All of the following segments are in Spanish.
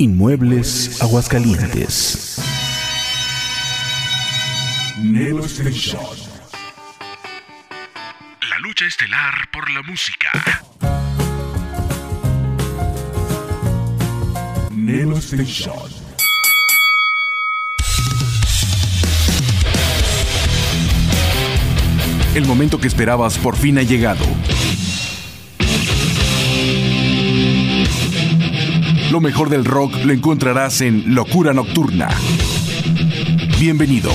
Inmuebles Aguascalientes. Nelo Station. La lucha estelar por la música. Nelo Station. El momento que esperabas por fin ha llegado. Lo mejor del rock lo encontrarás en Locura Nocturna. Bienvenido.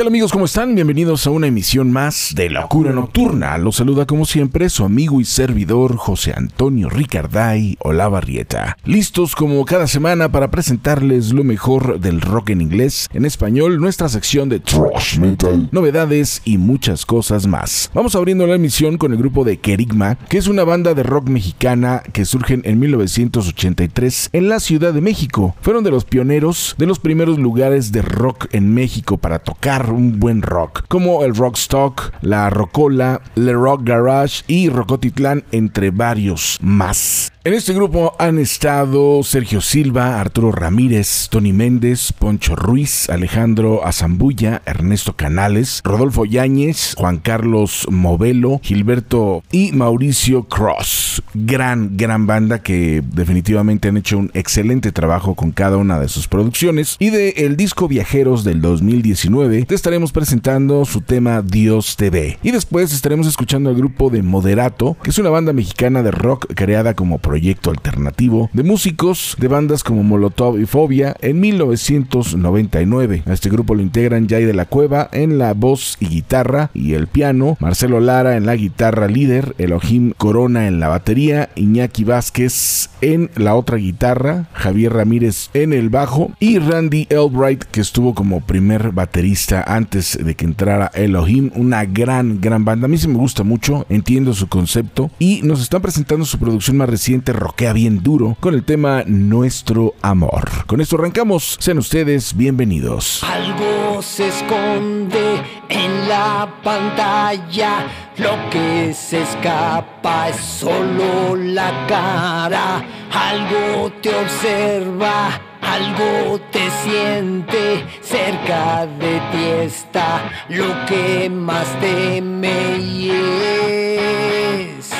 Tal amigos? ¿Cómo están? Bienvenidos a una emisión más de Locura Nocturna. Los saluda como siempre su amigo y servidor José Antonio Ricarday Olavarrieta. Listos como cada semana para presentarles lo mejor del rock en inglés, en español, nuestra sección de Trash Metal, novedades y muchas cosas más. Vamos abriendo la emisión con el grupo de Kerigma, que es una banda de rock mexicana que surgen en 1983 en la Ciudad de México. Fueron de los pioneros de los primeros lugares de rock en México para tocar un buen rock, como el Rockstock, la Rocola, Le Rock Garage y Rocotitlán, entre varios más. En este grupo han estado Sergio Silva, Arturo Ramírez, Tony Méndez, Poncho Ruiz, Alejandro Azambulla, Ernesto Canales, Rodolfo Yáñez, Juan Carlos Movelo, Gilberto y Mauricio Cross. Gran, gran banda que definitivamente han hecho un excelente trabajo con cada una de sus producciones. Y de el disco Viajeros del 2019 te estaremos presentando su tema Dios te ve. Y después estaremos escuchando al grupo de Moderato, que es una banda mexicana de rock creada como proyecto alternativo de músicos de bandas como Molotov y Fobia en 1999. A este grupo lo integran Jay de la Cueva en la voz y guitarra y el piano, Marcelo Lara en la guitarra líder, Elohim Corona en la batería, Iñaki Vázquez en la otra guitarra, Javier Ramírez en el bajo y Randy Elbright que estuvo como primer baterista antes de que entrara Elohim, una gran, gran banda. A mí sí me gusta mucho, entiendo su concepto y nos están presentando su producción más reciente roquea bien duro con el tema Nuestro Amor. Con esto arrancamos, sean ustedes bienvenidos. Algo se esconde en la pantalla, lo que se escapa es solo la cara, algo te observa. Algo te siente cerca de ti está lo que más teme y es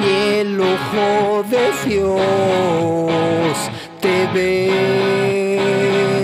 y el ojo de Dios te ve.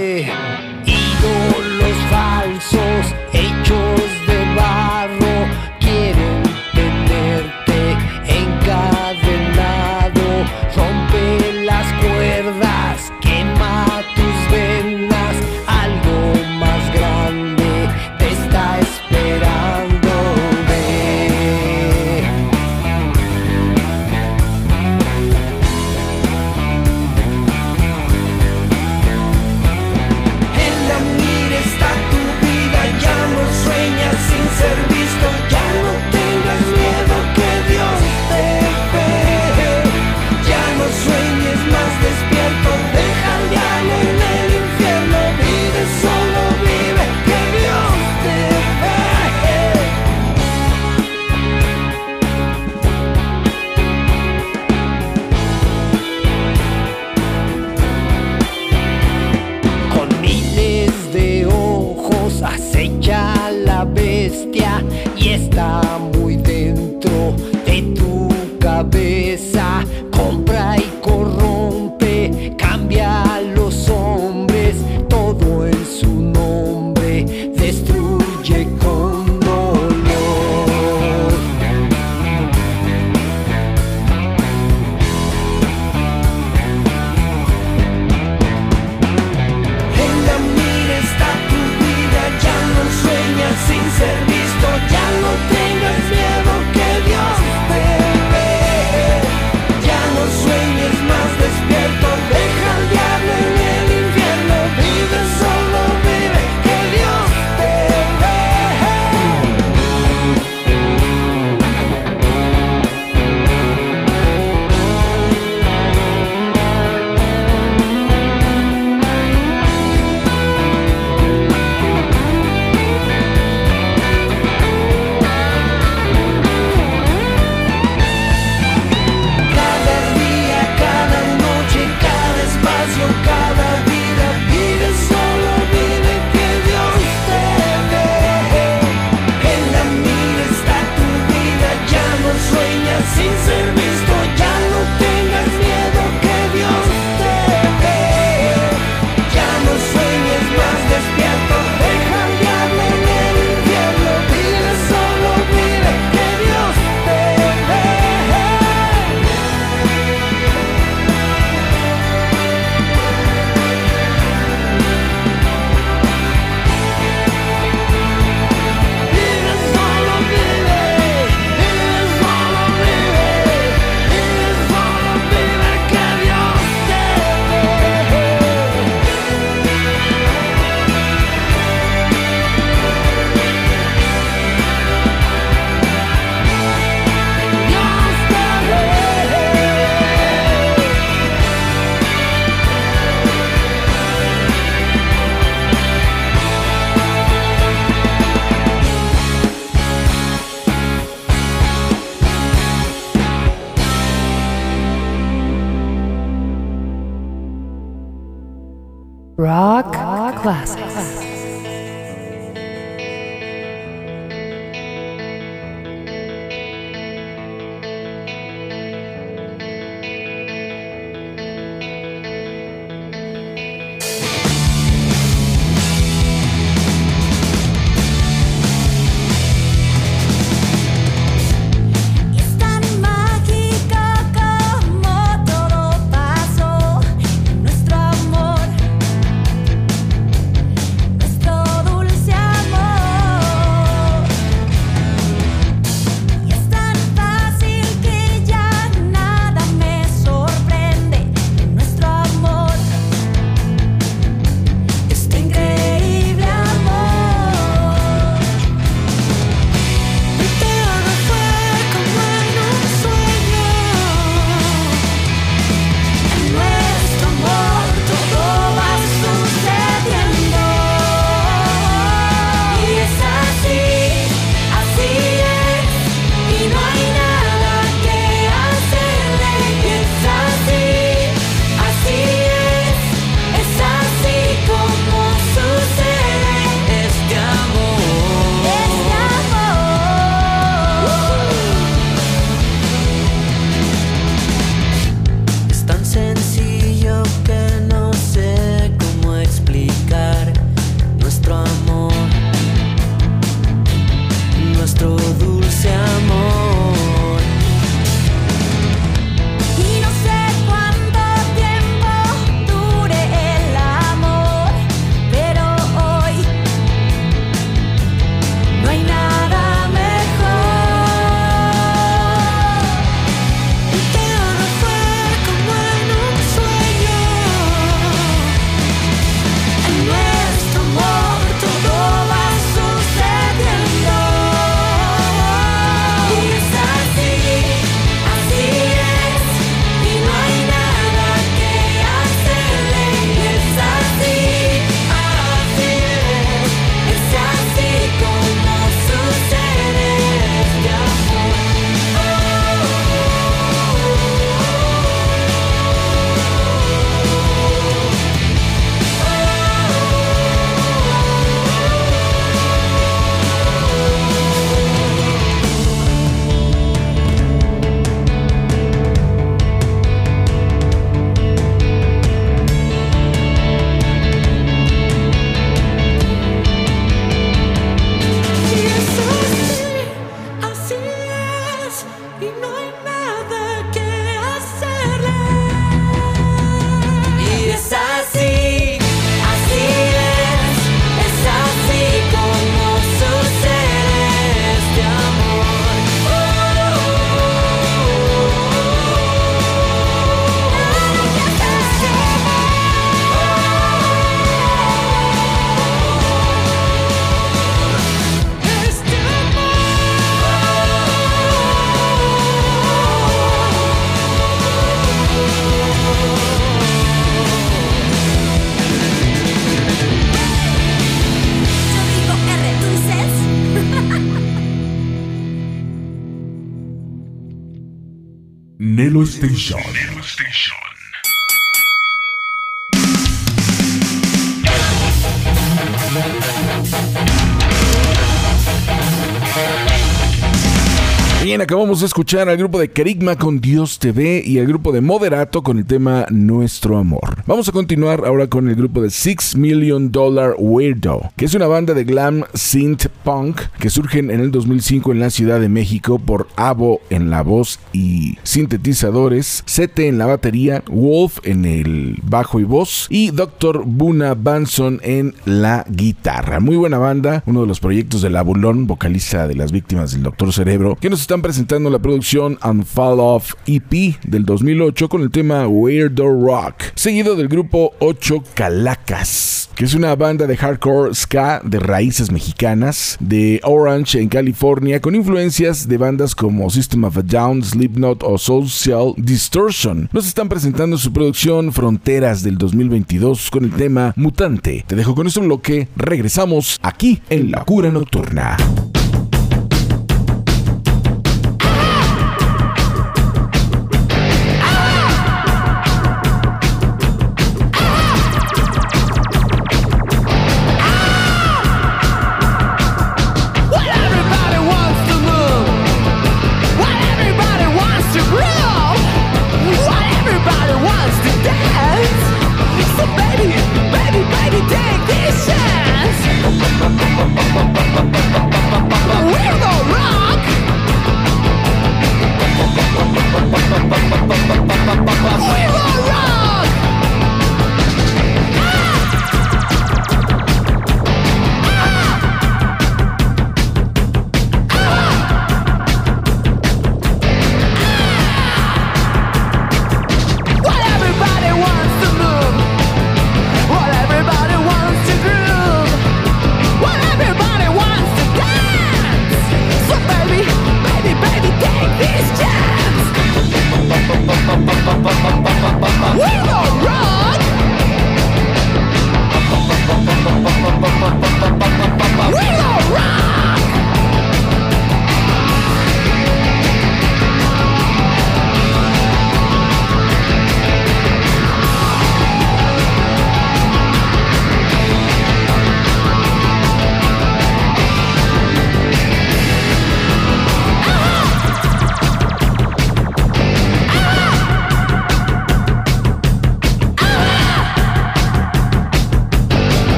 Acabamos de escuchar al grupo de Kerigma con Dios TV y al grupo de Moderato con el tema Nuestro Amor. Vamos a continuar ahora con el grupo de Six Million Dollar Weirdo, que es una banda de glam synth punk que surgen en el 2005 en la Ciudad de México por Avo en la voz y sintetizadores, Sete en la batería, Wolf en el bajo y voz y Dr. Buna Banson en la guitarra. Muy buena banda, uno de los proyectos de La Bulón, vocalista de las víctimas del Doctor Cerebro, que nos están presentando la producción Unfall Off EP del 2008 con el tema Weirdo Rock, seguido del grupo Ocho Calacas, que es una banda de hardcore ska de raíces mexicanas de Orange en California con influencias de bandas como System of a Down, Slipknot o Social Distortion. Nos están presentando su producción Fronteras del 2022 con el tema Mutante. Te dejo con este bloque, regresamos aquí en La Cura Nocturna.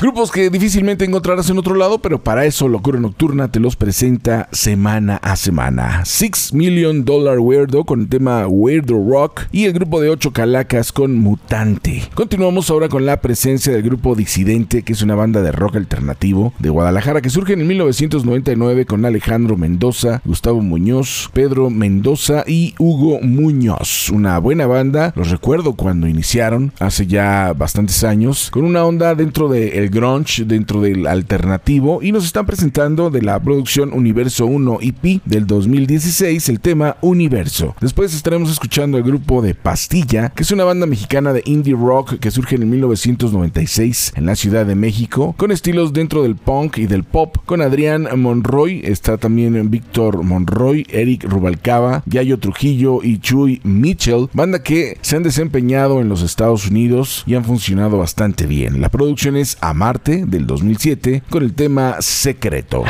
Grupos que difícilmente encontrarás en otro lado, pero para eso Locura Nocturna te los presenta semana a semana. Six Million Dollar Weirdo con el tema Weirdo Rock y el grupo de ocho calacas con Mutante. Continuamos ahora con la presencia del grupo Disidente, que es una banda de rock alternativo de Guadalajara que surge en 1999 con Alejandro Mendoza, Gustavo Muñoz, Pedro Mendoza y Hugo Muñoz. Una buena banda, los recuerdo cuando iniciaron hace ya bastantes años, con una onda dentro del grunge, dentro del alternativo y nos están presentando de la producción Universo 1 EP del 2016 el tema Universo. Después estaremos escuchando el grupo de Pastilla, que es una banda mexicana de indie rock que surge en 1996 en la Ciudad de México, con estilos dentro del punk y del pop, con Adrián Monroy, está también Víctor Monroy, Eric Rubalcaba, Yayo Trujillo y Chuy Mitchell, banda que se han desempeñado en los Estados Unidos y han funcionado bastante bien. La producción es Amarte del 2007 con el tema Secreto.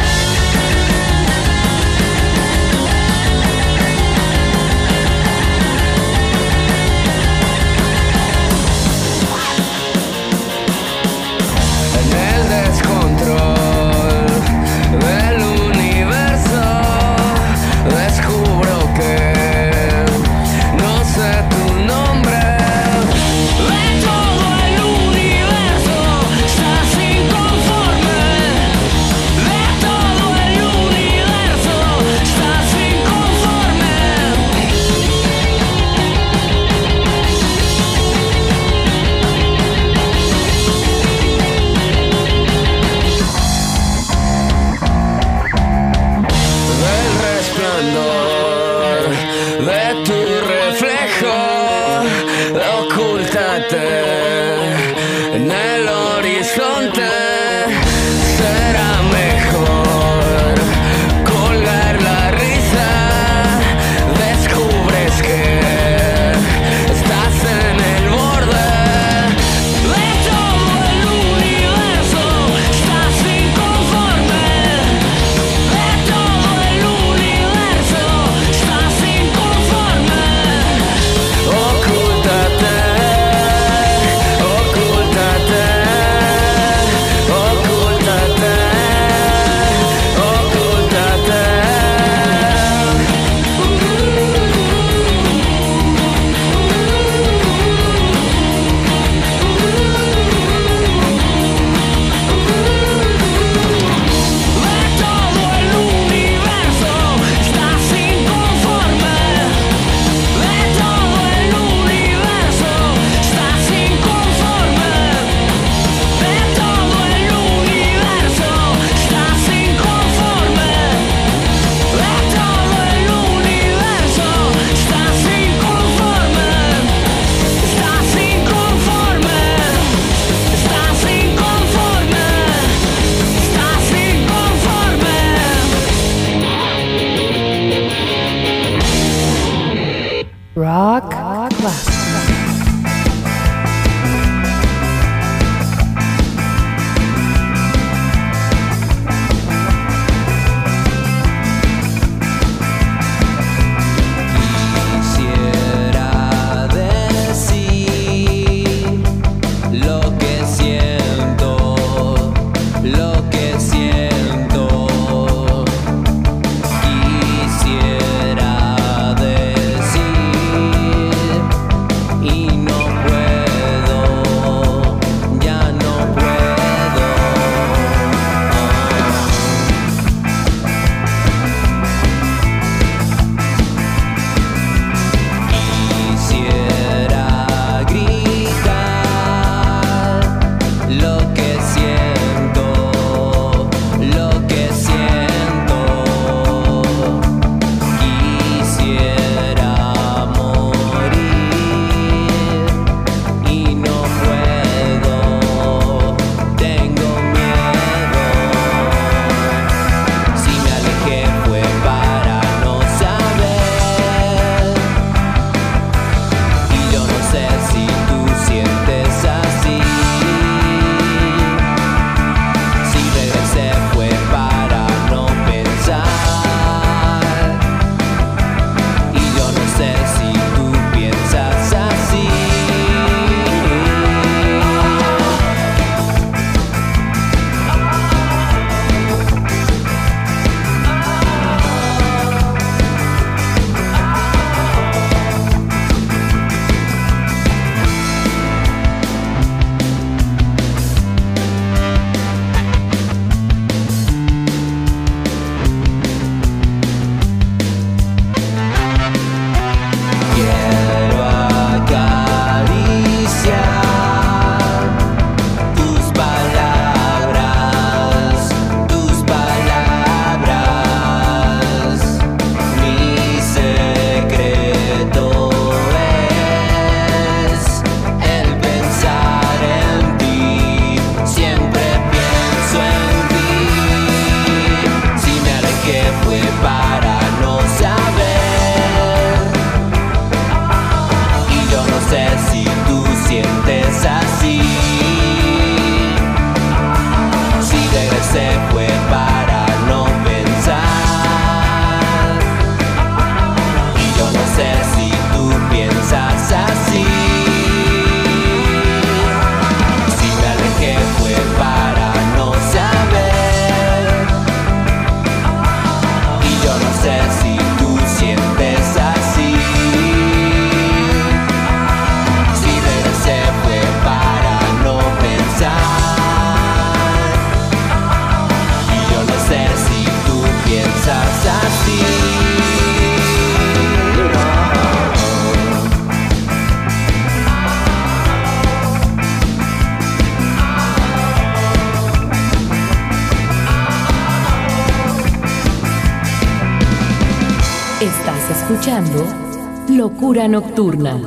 Locura Nocturna.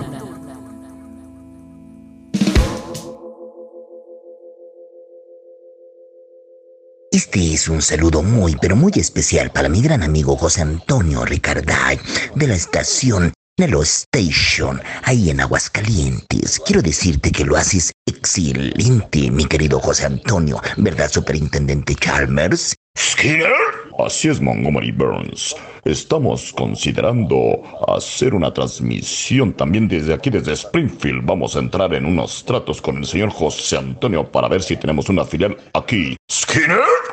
Este es un saludo muy, pero muy especial para mi gran amigo José Antonio Ricarday de la estación Nelo Station, ahí en Aguascalientes. Quiero decirte que lo haces excelente, mi querido José Antonio, ¿verdad, Superintendente Chalmers? ¿Skinner? Así es, Montgomery Burns. Estamos considerando hacer una transmisión también desde aquí, desde Springfield. Vamos a entrar en unos tratos con el señor José Antonio para ver si tenemos una filial aquí. ¿Skinner?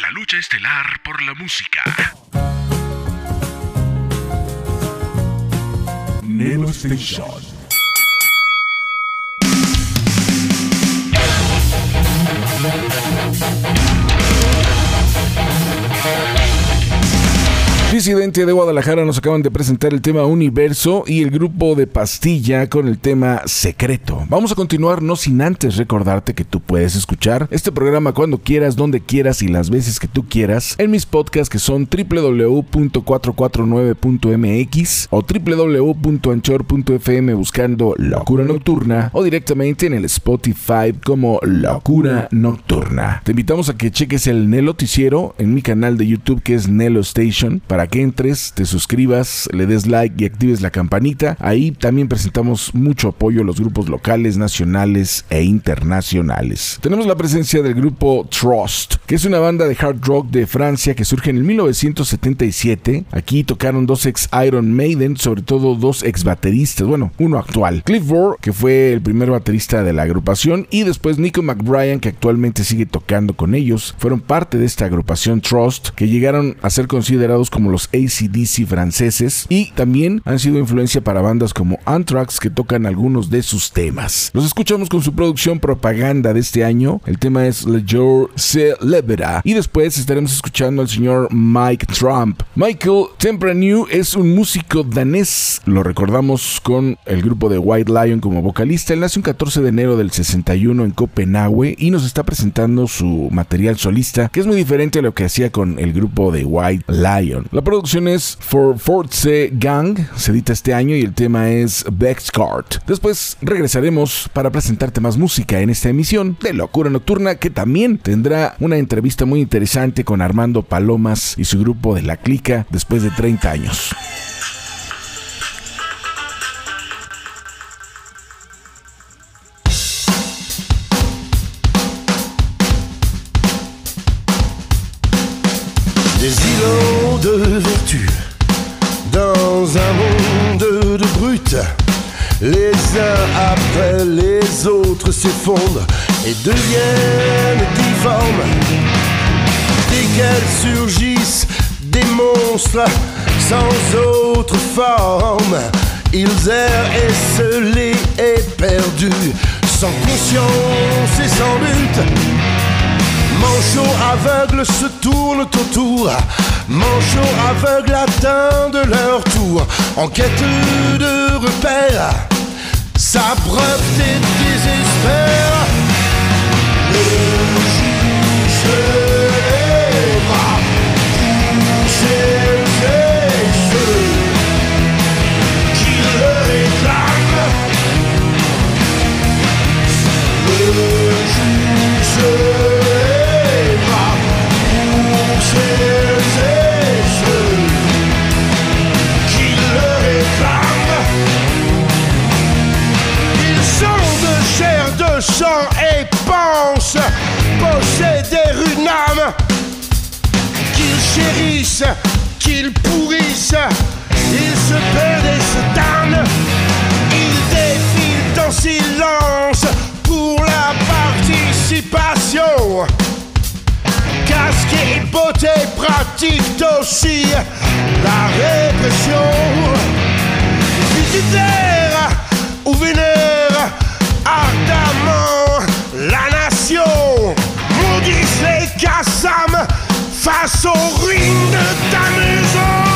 La lucha estelar por la música. Nelo Station. Disidente de Guadalajara nos acaban de presentar el tema Universo y el grupo de Pastilla con el tema Secreto. Vamos a continuar no sin antes recordarte que tú puedes escuchar este programa cuando quieras, donde quieras y las veces que tú quieras en mis podcasts que son www.449.mx o www.anchor.fm buscando Locura Nocturna o directamente en el Spotify como Locura Nocturna. Te invitamos a que cheques el Neloticiero en mi canal de YouTube que es Nelo Station para que entres, te suscribas, le des like y actives la campanita. Ahí también presentamos mucho apoyo a los grupos locales, nacionales e internacionales. Tenemos la presencia del grupo Trust, que es una banda de hard rock de Francia que surge en el 1977. Aquí tocaron dos ex Iron Maiden, sobre todo dos ex bateristas, bueno, uno actual. Cliff Burr, que fue el primer baterista de la agrupación, y después Nico McBrien, que actualmente sigue tocando con ellos. Fueron parte de esta agrupación Trust, que llegaron a ser considerados como los ACDC franceses y también han sido influencia para bandas como Anthrax que tocan algunos de sus temas. Los escuchamos con su producción propaganda de este año. El tema es Le Jour Celebra y después estaremos escuchando al señor Mike Trump. Michael Tempranew es un músico danés. Lo recordamos con el grupo de White Lion como vocalista. Él nació un 14 de enero del 61 en Copenhague y nos está presentando su material solista que es muy diferente a lo que hacía con el grupo de White Lion. La producción es For Force Gang, se edita este año y el tema es Bexcart. Después regresaremos para presentarte más música en esta emisión de Locura Nocturna que también tendrá una entrevista muy interesante con Armando Palomas y su grupo de La Clica después de 30 años. Les uns après les autres s'effondrent et deviennent difformes. Dès qu'elles surgissent, des monstres sans autre forme. Ils errent esselés et perdus, sans conscience et sans but. Manchots aveugles se tournent autour, manchots aveugles atteignent leur tour, en quête de repères, s'abreuvent qu'ils pourrissent. Ils se perdent et se damnent. Ils défilent en silence pour la participation. Casque et beauté pratiquent aussi la répression. visitèrent ou vénèrent ardemment la nation. Maudissent les Kassam face aux de ta maison.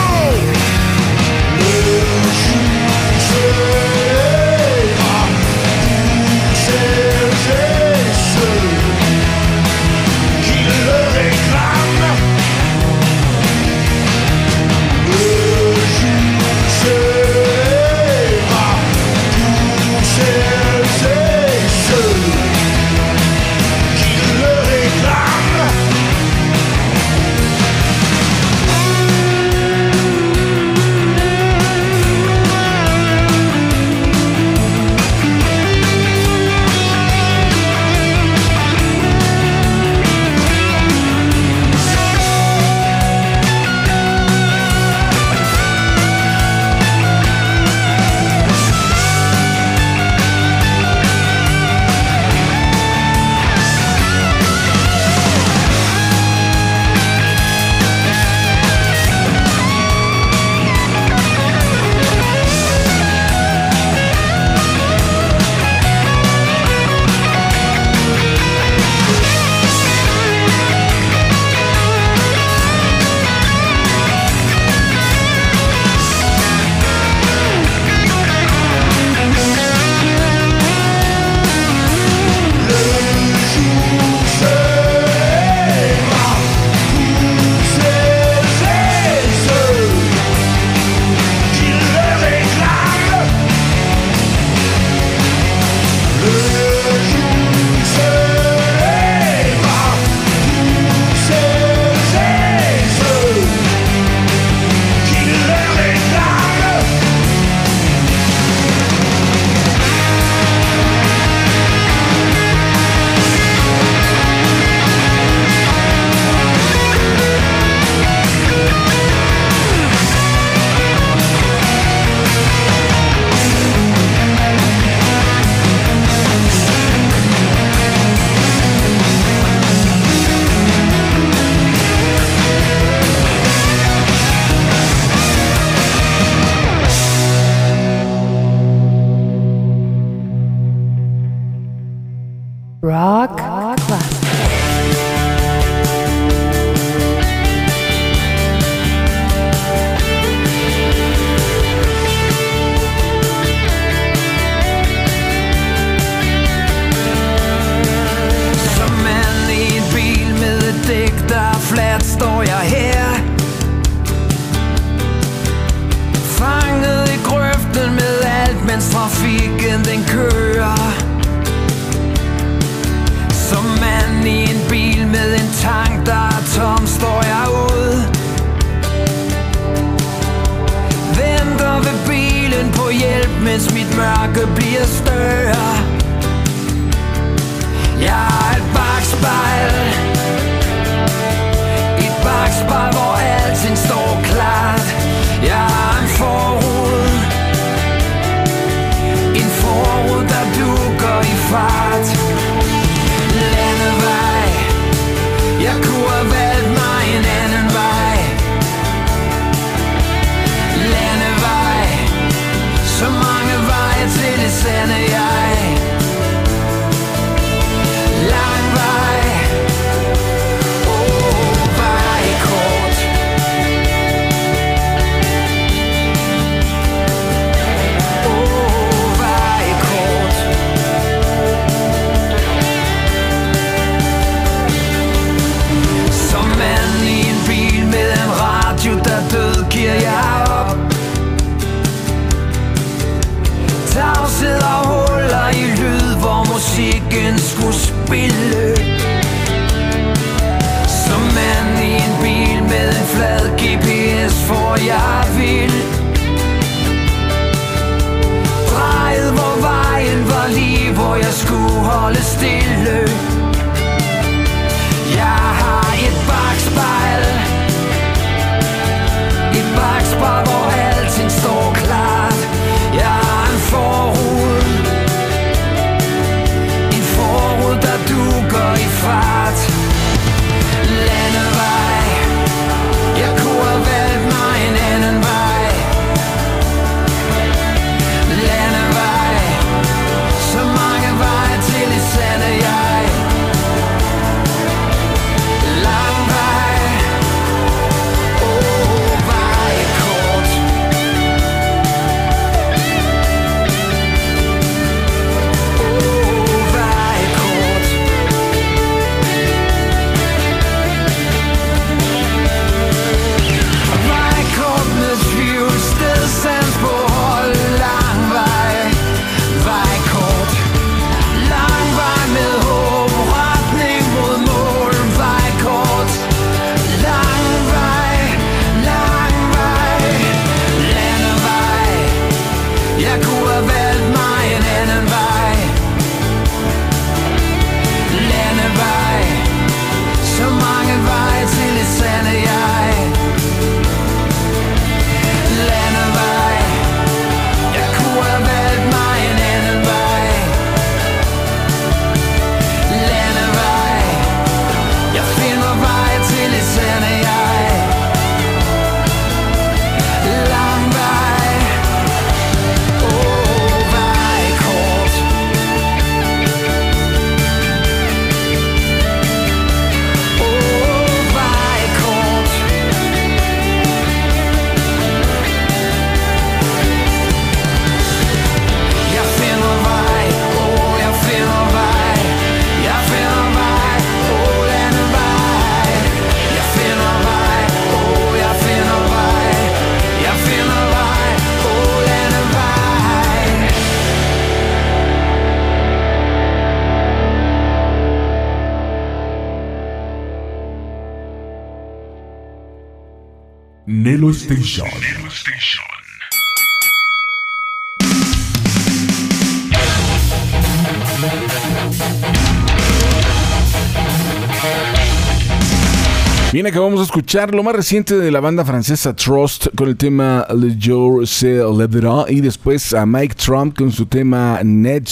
Bien, acabamos de escuchar lo más reciente de la banda francesa Trust con el tema Le Jour se lèvera y después a Mike Trump con su tema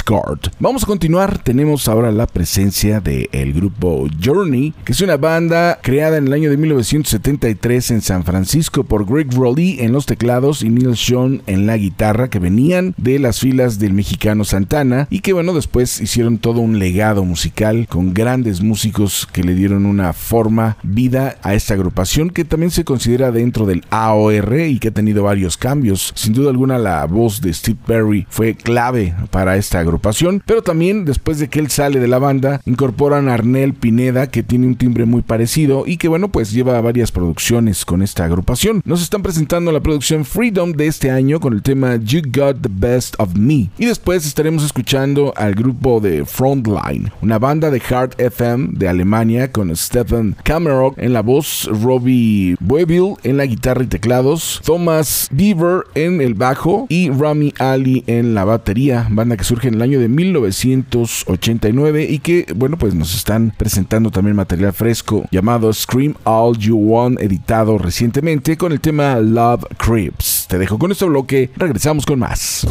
Guard. Vamos a continuar, tenemos ahora la presencia del grupo Journey, que es una banda creada en el año de 1973 en San Francisco por Greg Rowley en los teclados y Neil Sean en la guitarra, que venían de las filas del mexicano Santana y que bueno, después hicieron todo un legado musical con grandes músicos que le dieron una forma, vida a esta agrupación que también se considera dentro del AOR y que ha tenido varios cambios. Sin duda alguna la voz de Steve Perry fue clave para esta agrupación, pero también después de que él sale de la banda incorporan a Arnel Pineda que tiene un timbre muy parecido y que bueno pues lleva varias producciones con esta agrupación. Nos están presentando la producción Freedom de este año con el tema You Got the Best of Me y después estaremos escuchando al grupo de Frontline, una banda de hard FM de Alemania con Stephen Cameron en la voz, Robbie Bueville en la guitarra y teclados, Thomas Beaver en el bajo y Rami Ali en la batería, banda que surge en el año de 1989 y que, bueno, pues nos están presentando también material fresco llamado Scream All You Want, editado recientemente con el tema Love Creeps. Te dejo con este bloque, regresamos con más.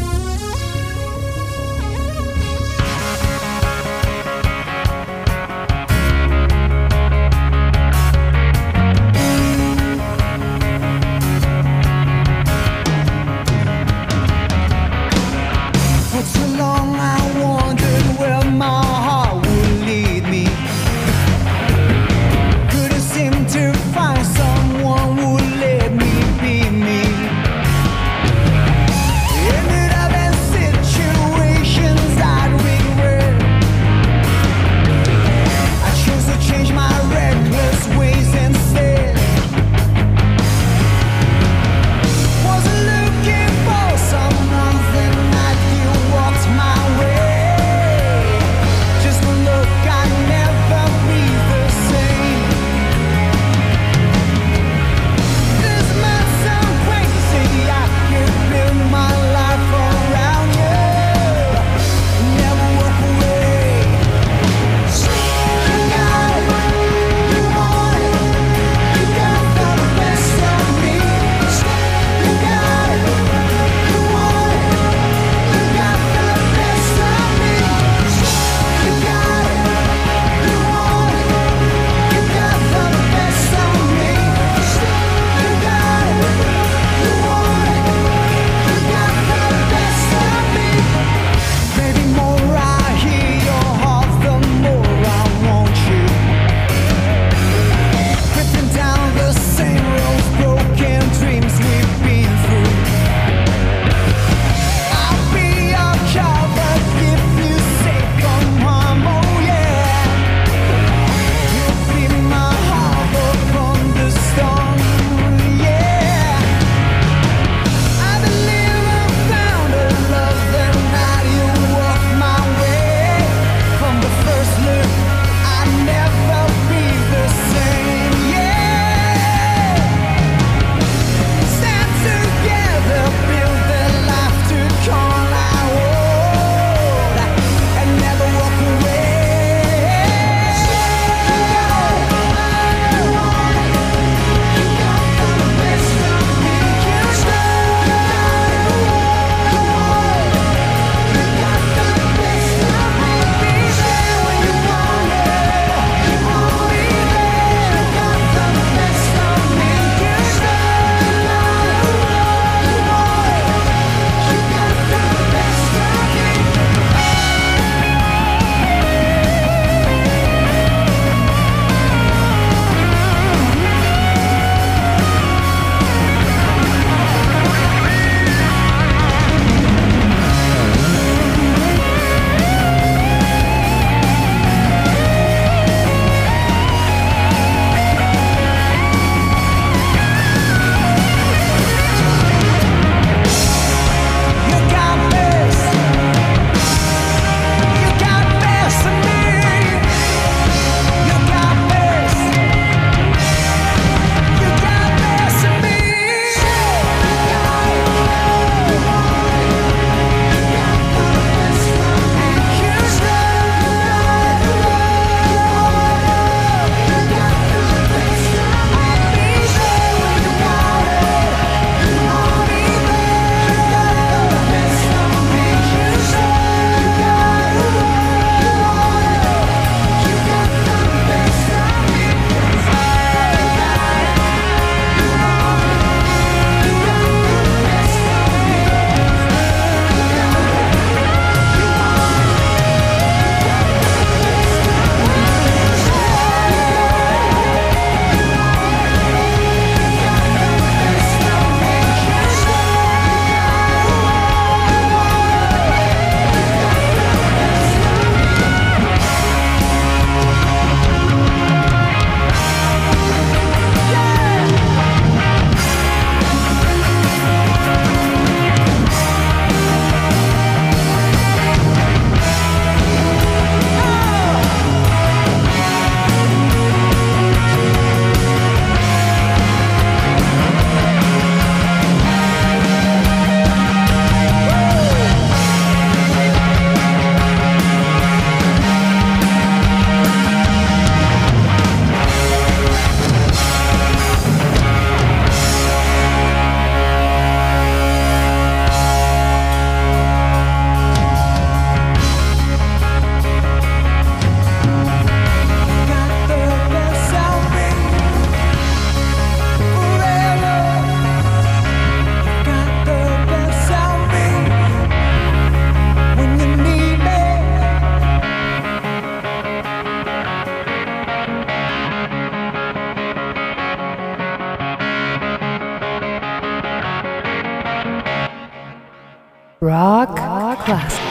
Classic.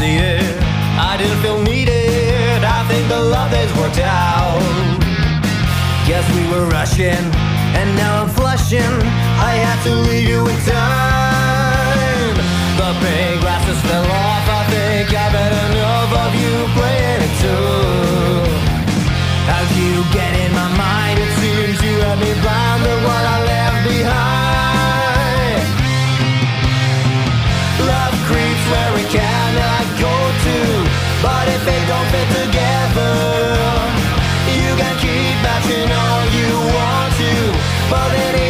We succeeded, I didn't feel needed. I think the love has worked out. Guess we were rushing, and now I'm flushing. I had to leave you in time. The big glasses fell off. I think I've had enough of you playing it too. How do you get in my mind? It seems you had me blind to what I left but if they don't fit together, you can keep matching all you want to, but in the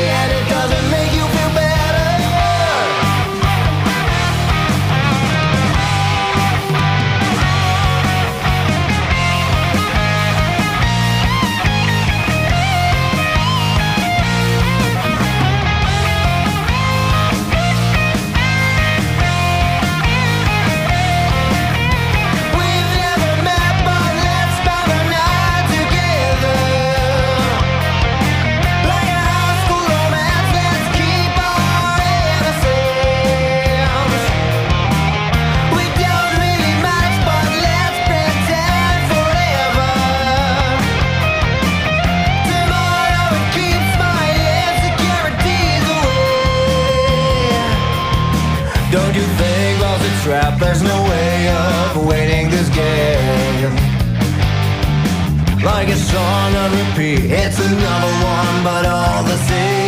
Like a song on repeat, it's another one, but all the same.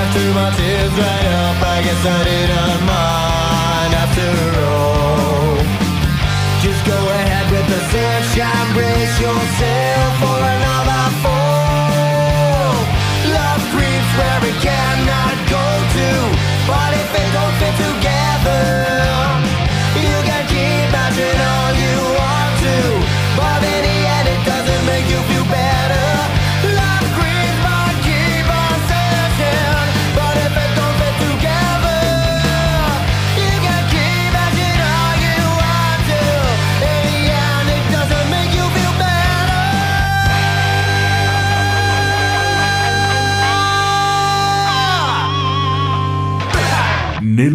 After my tears dried up, I guess I didn't mind after all. Just go ahead with the sunshine, brace yourself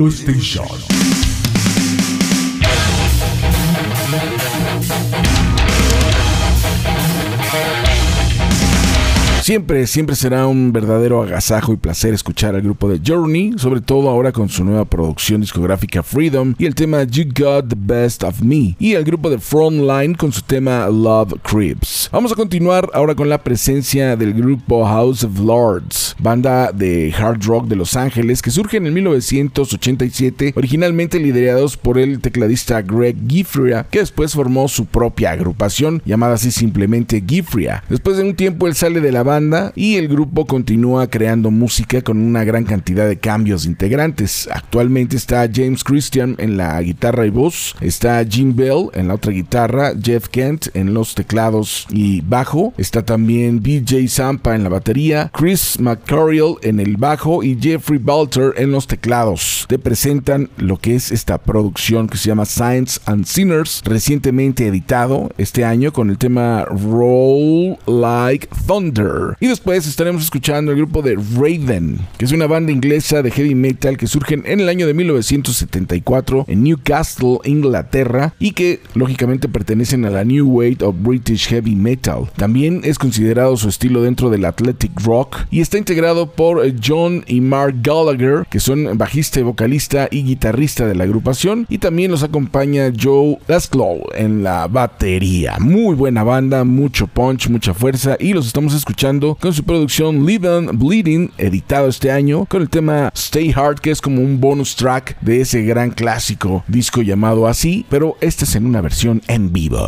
Playstation Siempre, siempre será un verdadero agasajo y placer escuchar al grupo de Journey, sobre todo ahora con su nueva producción discográfica Freedom y el tema You Got the Best of Me, y el grupo de Frontline con su tema Love Creeps. Vamos a continuar ahora con la presencia del grupo House of Lords, banda de hard rock de Los Ángeles que surge en el 1987, originalmente liderados por el tecladista Greg Giffria, que después formó su propia agrupación llamada así simplemente Giffria. Después de un tiempo él sale de la banda y el grupo continúa creando música con una gran cantidad de cambios de integrantes. Actualmente está James Christian en la guitarra y voz, está Jim Bell en la otra guitarra, Jeff Kent en los teclados y bajo, está también BJ Zampa en la batería, Chris McCarrill en el bajo y Jeffrey Balter en los teclados. Te presentan lo que es esta producción que se llama Science and Sinners, recientemente editado este año con el tema Roll Like Thunder. Y después estaremos escuchando el grupo de Raven, que es una banda inglesa de heavy metal que surgen en el año de 1974 en Newcastle, Inglaterra, y que lógicamente pertenecen a la New Wave of British Heavy Metal. También es considerado su estilo dentro del Athletic Rock y está integrado por John y Mark Gallagher, que son bajista, vocalista y guitarrista de la agrupación, y también los acompaña Joe Laszlo en la batería. Muy buena banda, mucho punch, mucha fuerza, y los estamos escuchando con su producción Live and Bleeding, editado este año, con el tema Stay Hard, que es como un bonus track de ese gran clásico disco llamado así, pero este es en una versión en vivo.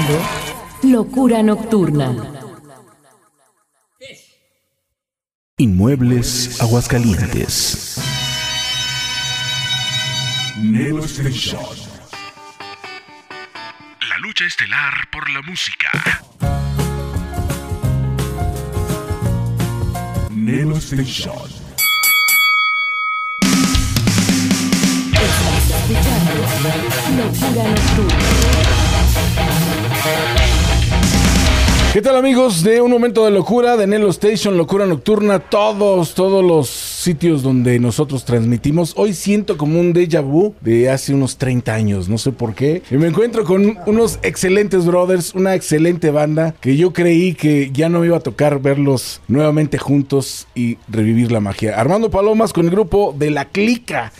Escuchando Locura Nocturna. Inmuebles Aguascalientes. Nelo Station. La lucha estelar por la música. Nelo Station. Estás escuchando Locura Nocturna. ¿Qué tal amigos de Un Momento de Locura, de Nelo Station, Locura Nocturna, todos, todos los sitios donde nosotros transmitimos? Hoy siento como un déjà vu de hace unos 30 años, no sé por qué. Y me encuentro con unos excelentes brothers, una excelente banda que yo creí que ya no me iba a tocar verlos nuevamente juntos y revivir la magia. Armando Palomas con el grupo de La Clica.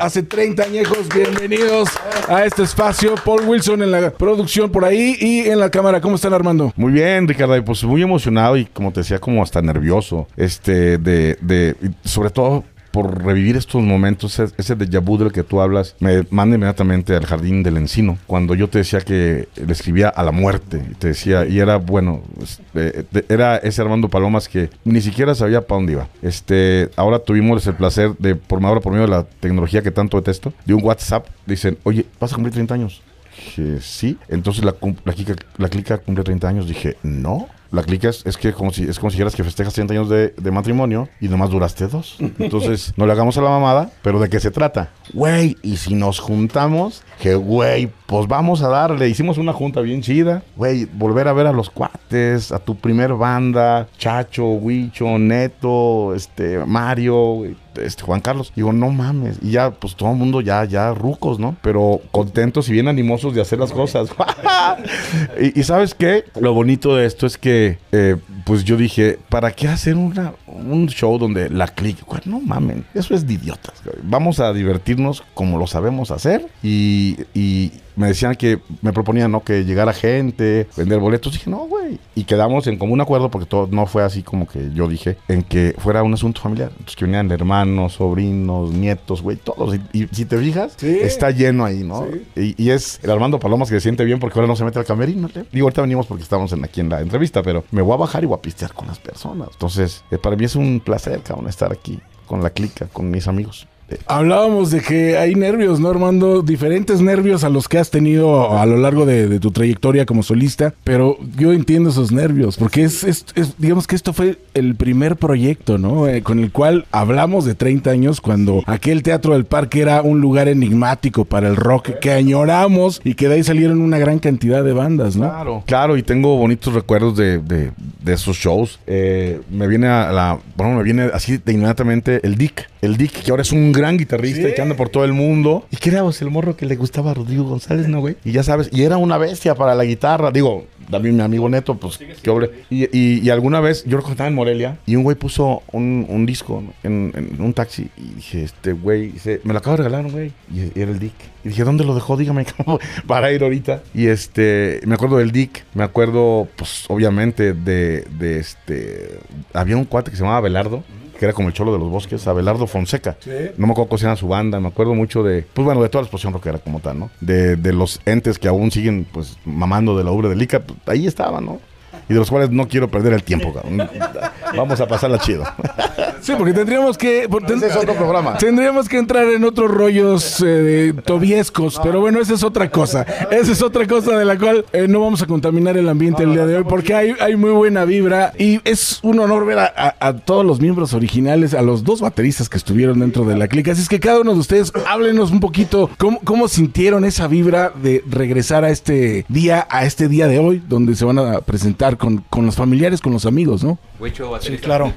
Hace 30 añejos, bienvenidos a este espacio. Paul Wilson en la producción por ahí y en la cámara. ¿Cómo están Armando? Muy bien, Ricardo, y pues muy emocionado y como te decía, como hasta nervioso, este, de, de, sobre todo por revivir estos momentos, ese, ese déjà vu del que tú hablas, me manda inmediatamente al jardín del encino, cuando yo te decía que le escribía a la muerte, te decía, y era, bueno, es- de- era ese Armando Palomas que ni siquiera sabía para dónde iba. Este, ahora tuvimos el placer de, por ahora por medio de la tecnología que tanto detesto, de un WhatsApp, dicen, oye, vas a cumplir 30 años. Dije, sí. Entonces la, la, clica, la clica cumple 30 años. Dije, no. La clica es, es que como si, es como si dijeras que festejas 30 años de, de matrimonio y nomás duraste dos. Entonces, no le hagamos a la mamada, pero ¿de qué se trata? Güey, y si nos juntamos, que güey, pues vamos a darle. Hicimos una junta bien chida. Güey, volver a ver a los cuates, a tu primer banda, Chacho, Huicho, Neto, este, Mario, güey, este, Juan Carlos. Digo, no mames. Y ya, pues todo el mundo ya, ya rucos, ¿no? Pero contentos y bien animosos de hacer las cosas. y, y ¿sabes qué? Lo bonito de esto es que, eh, pues yo dije, ¿para qué hacer una, un show donde la? Güey, no mamen, eso es de idiotas. Vamos a divertirnos como lo sabemos hacer. Y, y me decían que, me proponían, ¿no? Que llegara gente, vender boletos. Dije, no, güey. Y quedamos en común acuerdo, porque todo no fue así como que yo dije, en que fuera un asunto familiar. Entonces, que venían hermanos, sobrinos, nietos, güey, todos. Y, y si te fijas, Sí. está lleno ahí, ¿no? Y, y es el Armando Palomas que se siente bien porque ahora no se mete al camerino. ¿eh? Digo, ahorita venimos porque estamos en, aquí en la entrevista, pero me voy a bajar y voy a pistear con las personas. Entonces, eh, para mí es un placer, cabrón, estar aquí con la clica, con mis amigos. Hablábamos de que hay nervios, ¿no, Armando? Diferentes nervios a los que has tenido a lo largo de, tu trayectoria como solista, pero yo entiendo esos nervios, porque es, es- es- digamos que esto fue el primer proyecto, ¿no? Eh, con el cual hablamos de 30 años, cuando aquel Teatro del Parque era un lugar enigmático para el rock que añoramos y que de ahí salieron una gran cantidad de bandas, ¿no? Claro. Claro, y tengo bonitos recuerdos de, de- de esos shows. Eh, me viene a la. Bueno, me viene así de inmediatamente el Dick. El Dick, que ahora es un gran guitarrista y que anda por todo el mundo. Y que era pues, el morro que le gustaba a Rodrigo González, ¿no, güey? Y ya sabes, y era una bestia para la guitarra. Digo, también mi amigo Neto, pues, qué hombre. Y, y- y alguna vez, yo estaba en Morelia y un güey puso un, un disco ¿no? en, en un taxi. Y dije, este güey, dice, me lo acabo de regalar, güey. Y era el Dick. Y dije, ¿dónde lo dejó? Dígame cómo para ir ahorita. Y este, me acuerdo del Dick. Me acuerdo, pues, obviamente, de, de este. Había un cuate que se llamaba Belardo. Que era como el cholo de los bosques, Abelardo Fonseca. No me acuerdo cómo llama su banda, me acuerdo mucho de, pues bueno, de toda la explosión rockera como tal, ¿no? De, de los entes que aún siguen, pues, mamando de la obra de Lica, pues, ahí estaban, ¿no? Y de los cuales no quiero perder el tiempo, cabrón. Vamos a pasarla chido. Sí, porque tendríamos que... por- ten- Ese es otro programa. Tendríamos que entrar en otros rollos eh, tobiescos, pero bueno, esa es otra cosa. Esa es otra cosa de la cual eh, no vamos a contaminar el ambiente el día de hoy, porque hay, hay muy buena vibra y es un honor ver a, a- a todos los miembros originales, a los dos bateristas que estuvieron dentro de la clica. Así es que cada uno de ustedes, háblenos un poquito cómo, cómo sintieron esa vibra de regresar a este día, a este día de hoy, donde se van a presentar con, con los familiares, con los amigos, ¿no? Sí, claro.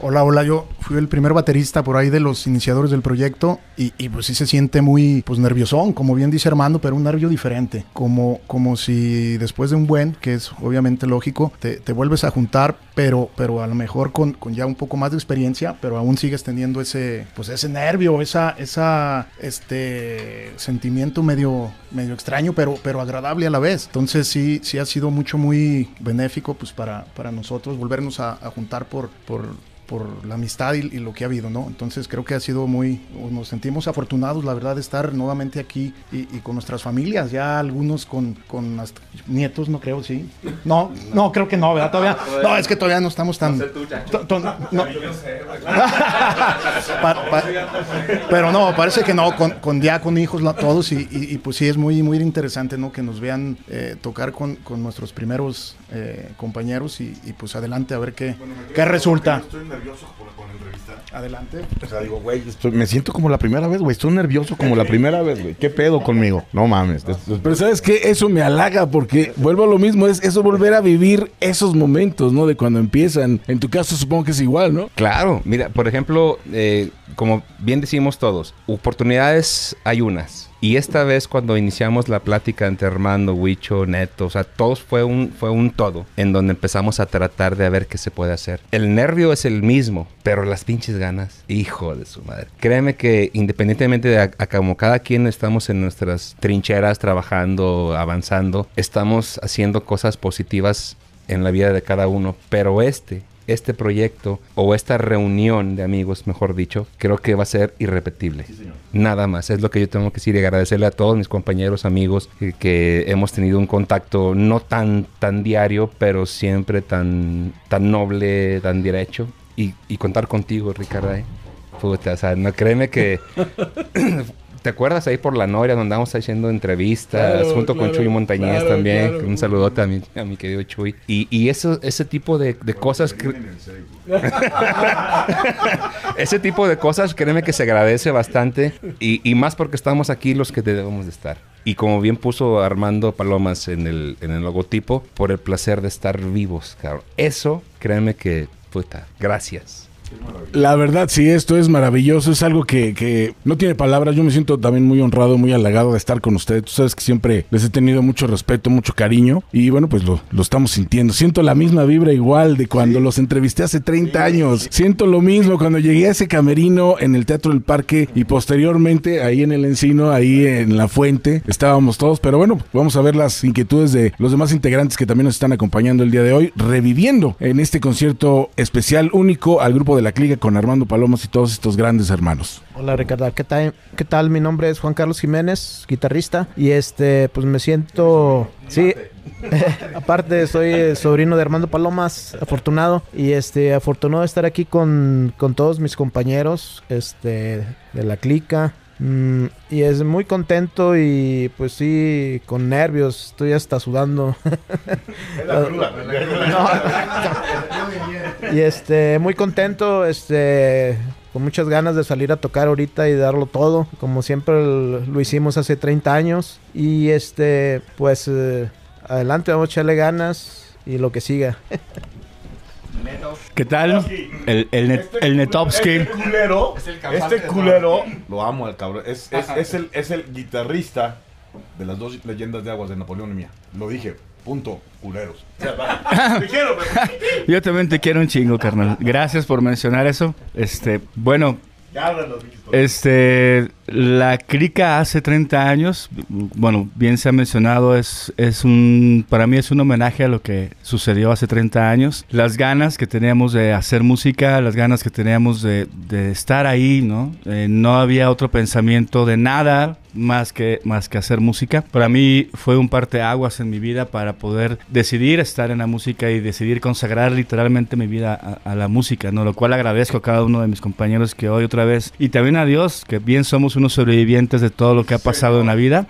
Hola, hola, yo fui el primer baterista por ahí de los iniciadores del proyecto y, y, pues sí se siente muy pues nerviosón, como bien dice Armando, pero un nervio diferente, como, como si después de un buen, que es obviamente lógico, te, te vuelves a juntar, pero, pero a lo mejor con, con ya un poco más de experiencia, pero aún sigues teniendo ese, pues ese nervio, esa, esa, este sentimiento medio, medio extraño, pero, pero agradable a la vez. Entonces sí, sí ha sido mucho, muy benéfico pues para, para nosotros volvernos a, a juntar por, por, por la amistad y, y lo que ha habido, ¿no? Entonces creo que ha sido muy, nos sentimos afortunados, la verdad, de estar nuevamente aquí y, y con nuestras familias, ya algunos con, con hasta nietos, no creo, sí. No, no, creo que no, ¿verdad? Todavía, no, es que todavía no estamos tan... to- to- no. Pa- pa- pero no, parece que no, con, con ya con hijos la- todos y, y- pues sí es muy muy interesante, ¿no? Que nos vean eh, tocar con, con nuestros primeros eh, compañeros y, pues adelante a ver qué, qué resulta. Estoy nervioso por, por la entrevista. Adelante. O sea, digo, güey, me siento como la primera vez, güey. Estoy nervioso como la primera vez, güey. ¿Qué pedo conmigo? No mames. Pero sabes que eso me halaga porque vuelvo a lo mismo, es eso volver a vivir esos momentos, ¿no? De cuando empiezan. En tu caso supongo que es igual, ¿no? Claro, mira, por ejemplo, eh, como bien decimos todos, oportunidades hay unas. Y esta vez cuando iniciamos la plática entre Armando, Huicho, Neto, o sea, todos fue un, fue un todo, en donde empezamos a tratar de ver qué se puede hacer. El nervio es el mismo, pero las pinches ganas, hijo de su madre. Créeme que independientemente de a, cada quien estamos en nuestras trincheras trabajando, avanzando, estamos haciendo cosas positivas en la vida de cada uno, pero este este proyecto o esta reunión de amigos, mejor dicho, creo que va a ser irrepetible. Nada más, es lo que yo tengo que decir y agradecerle a todos mis compañeros, amigos, que, que hemos tenido un contacto no tan, tan diario, pero siempre tan, tan noble, tan derecho. Y, y contar contigo, Ricardo. ¿eh? Puta, o sea, no créeme que... ¿Te acuerdas ahí por la Noria donde andamos haciendo entrevistas Claro, junto con Chuy Montañez claro, también? claro. Un saludote a mi, a mi querido Chuy. Y, y eso, ese tipo de, de cosas... que- ese tipo de cosas, créeme que se agradece bastante. Y, y más porque estamos aquí los que debemos de estar. Y como bien puso Armando Palomas en el, en el logotipo, por el placer de estar vivos, cabrón. Eso, créeme que, puta, gracias. La verdad, sí, esto es maravilloso, es algo que, que no tiene palabras. Yo me siento también muy honrado, muy halagado de estar con ustedes. Tú sabes que siempre les he tenido mucho respeto, mucho cariño. Y bueno, pues lo, lo estamos sintiendo. Siento la misma vibra igual de cuando los entrevisté hace 30 años. Siento lo mismo cuando llegué a ese camerino en el Teatro del Parque y posteriormente ahí en el Encino, ahí en la fuente, estábamos todos. Pero bueno, vamos a ver las inquietudes de los demás integrantes que también nos están acompañando el día de hoy, reviviendo en este concierto especial único al grupo de la Cliga con Armando Palomas y todos estos grandes hermanos. Hola Ricardo, ¿qué tal? ¿Qué tal? Mi nombre es Juan Carlos Jiménez, guitarrista y este pues me siento sí, aparte soy sobrino de Armando Palomas, afortunado y este afortunado de estar aquí con, con todos mis compañeros este de la clica. Mm, y es muy contento y pues sí, con nervios, estoy hasta sudando. y este, muy contento, este, con muchas ganas de salir a tocar ahorita y darlo todo, como siempre lo hicimos hace 30 años. Y este, pues eh, adelante, vamos a echarle ganas y lo que siga. ¿Qué tal? El, el, net, el Netovsky. Este culero, este culero, lo amo al cabrón. Es, es, es el, es el guitarrista de las dos leyendas de aguas de Napoleón y mía. Lo dije, punto, culeros. O sea, va. Te quiero, pero- Yo también te quiero un chingo, carnal. Gracias por mencionar eso. Este, bueno, Ya hablan los bichos. Este, la crica hace 30 años, bueno, bien se ha mencionado, es, es un, para mí es un homenaje a lo que sucedió hace 30 años. Las ganas que teníamos de hacer música, las ganas que teníamos de, de estar ahí, ¿no? Eh, no había otro pensamiento de nada más que, más que hacer música. Para mí fue un parteaguas en mi vida para poder decidir estar en la música y decidir consagrar literalmente mi vida a, a la música, ¿no? Lo cual agradezco a cada uno de mis compañeros que hoy otra vez, y también a Dios, que bien somos unos sobrevivientes de todo lo que ha pasado en la vida.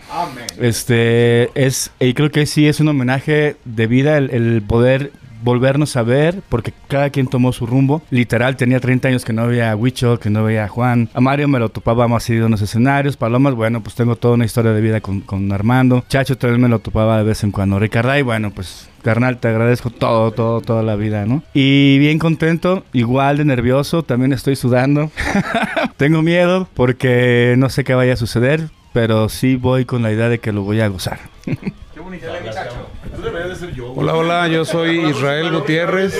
Este, es, y creo que sí es un homenaje de vida el, el poder volvernos a ver, porque cada quien tomó su rumbo. Literal, tenía 30 años que no veía a Huicho, que no veía a Juan. A Mario me lo topaba más seguido en los escenarios. Palomas, bueno, pues tengo toda una historia de vida con, con Armando. Chacho también me lo topaba de vez en cuando. Ricardo, y bueno, pues carnal, te agradezco todo, todo, toda la vida, ¿no? Y bien contento, igual de nervioso, también estoy sudando. tengo miedo porque no sé qué vaya a suceder, pero sí voy con la idea de que lo voy a gozar. De ser yo. Hola, hola, yo soy Israel Gutiérrez.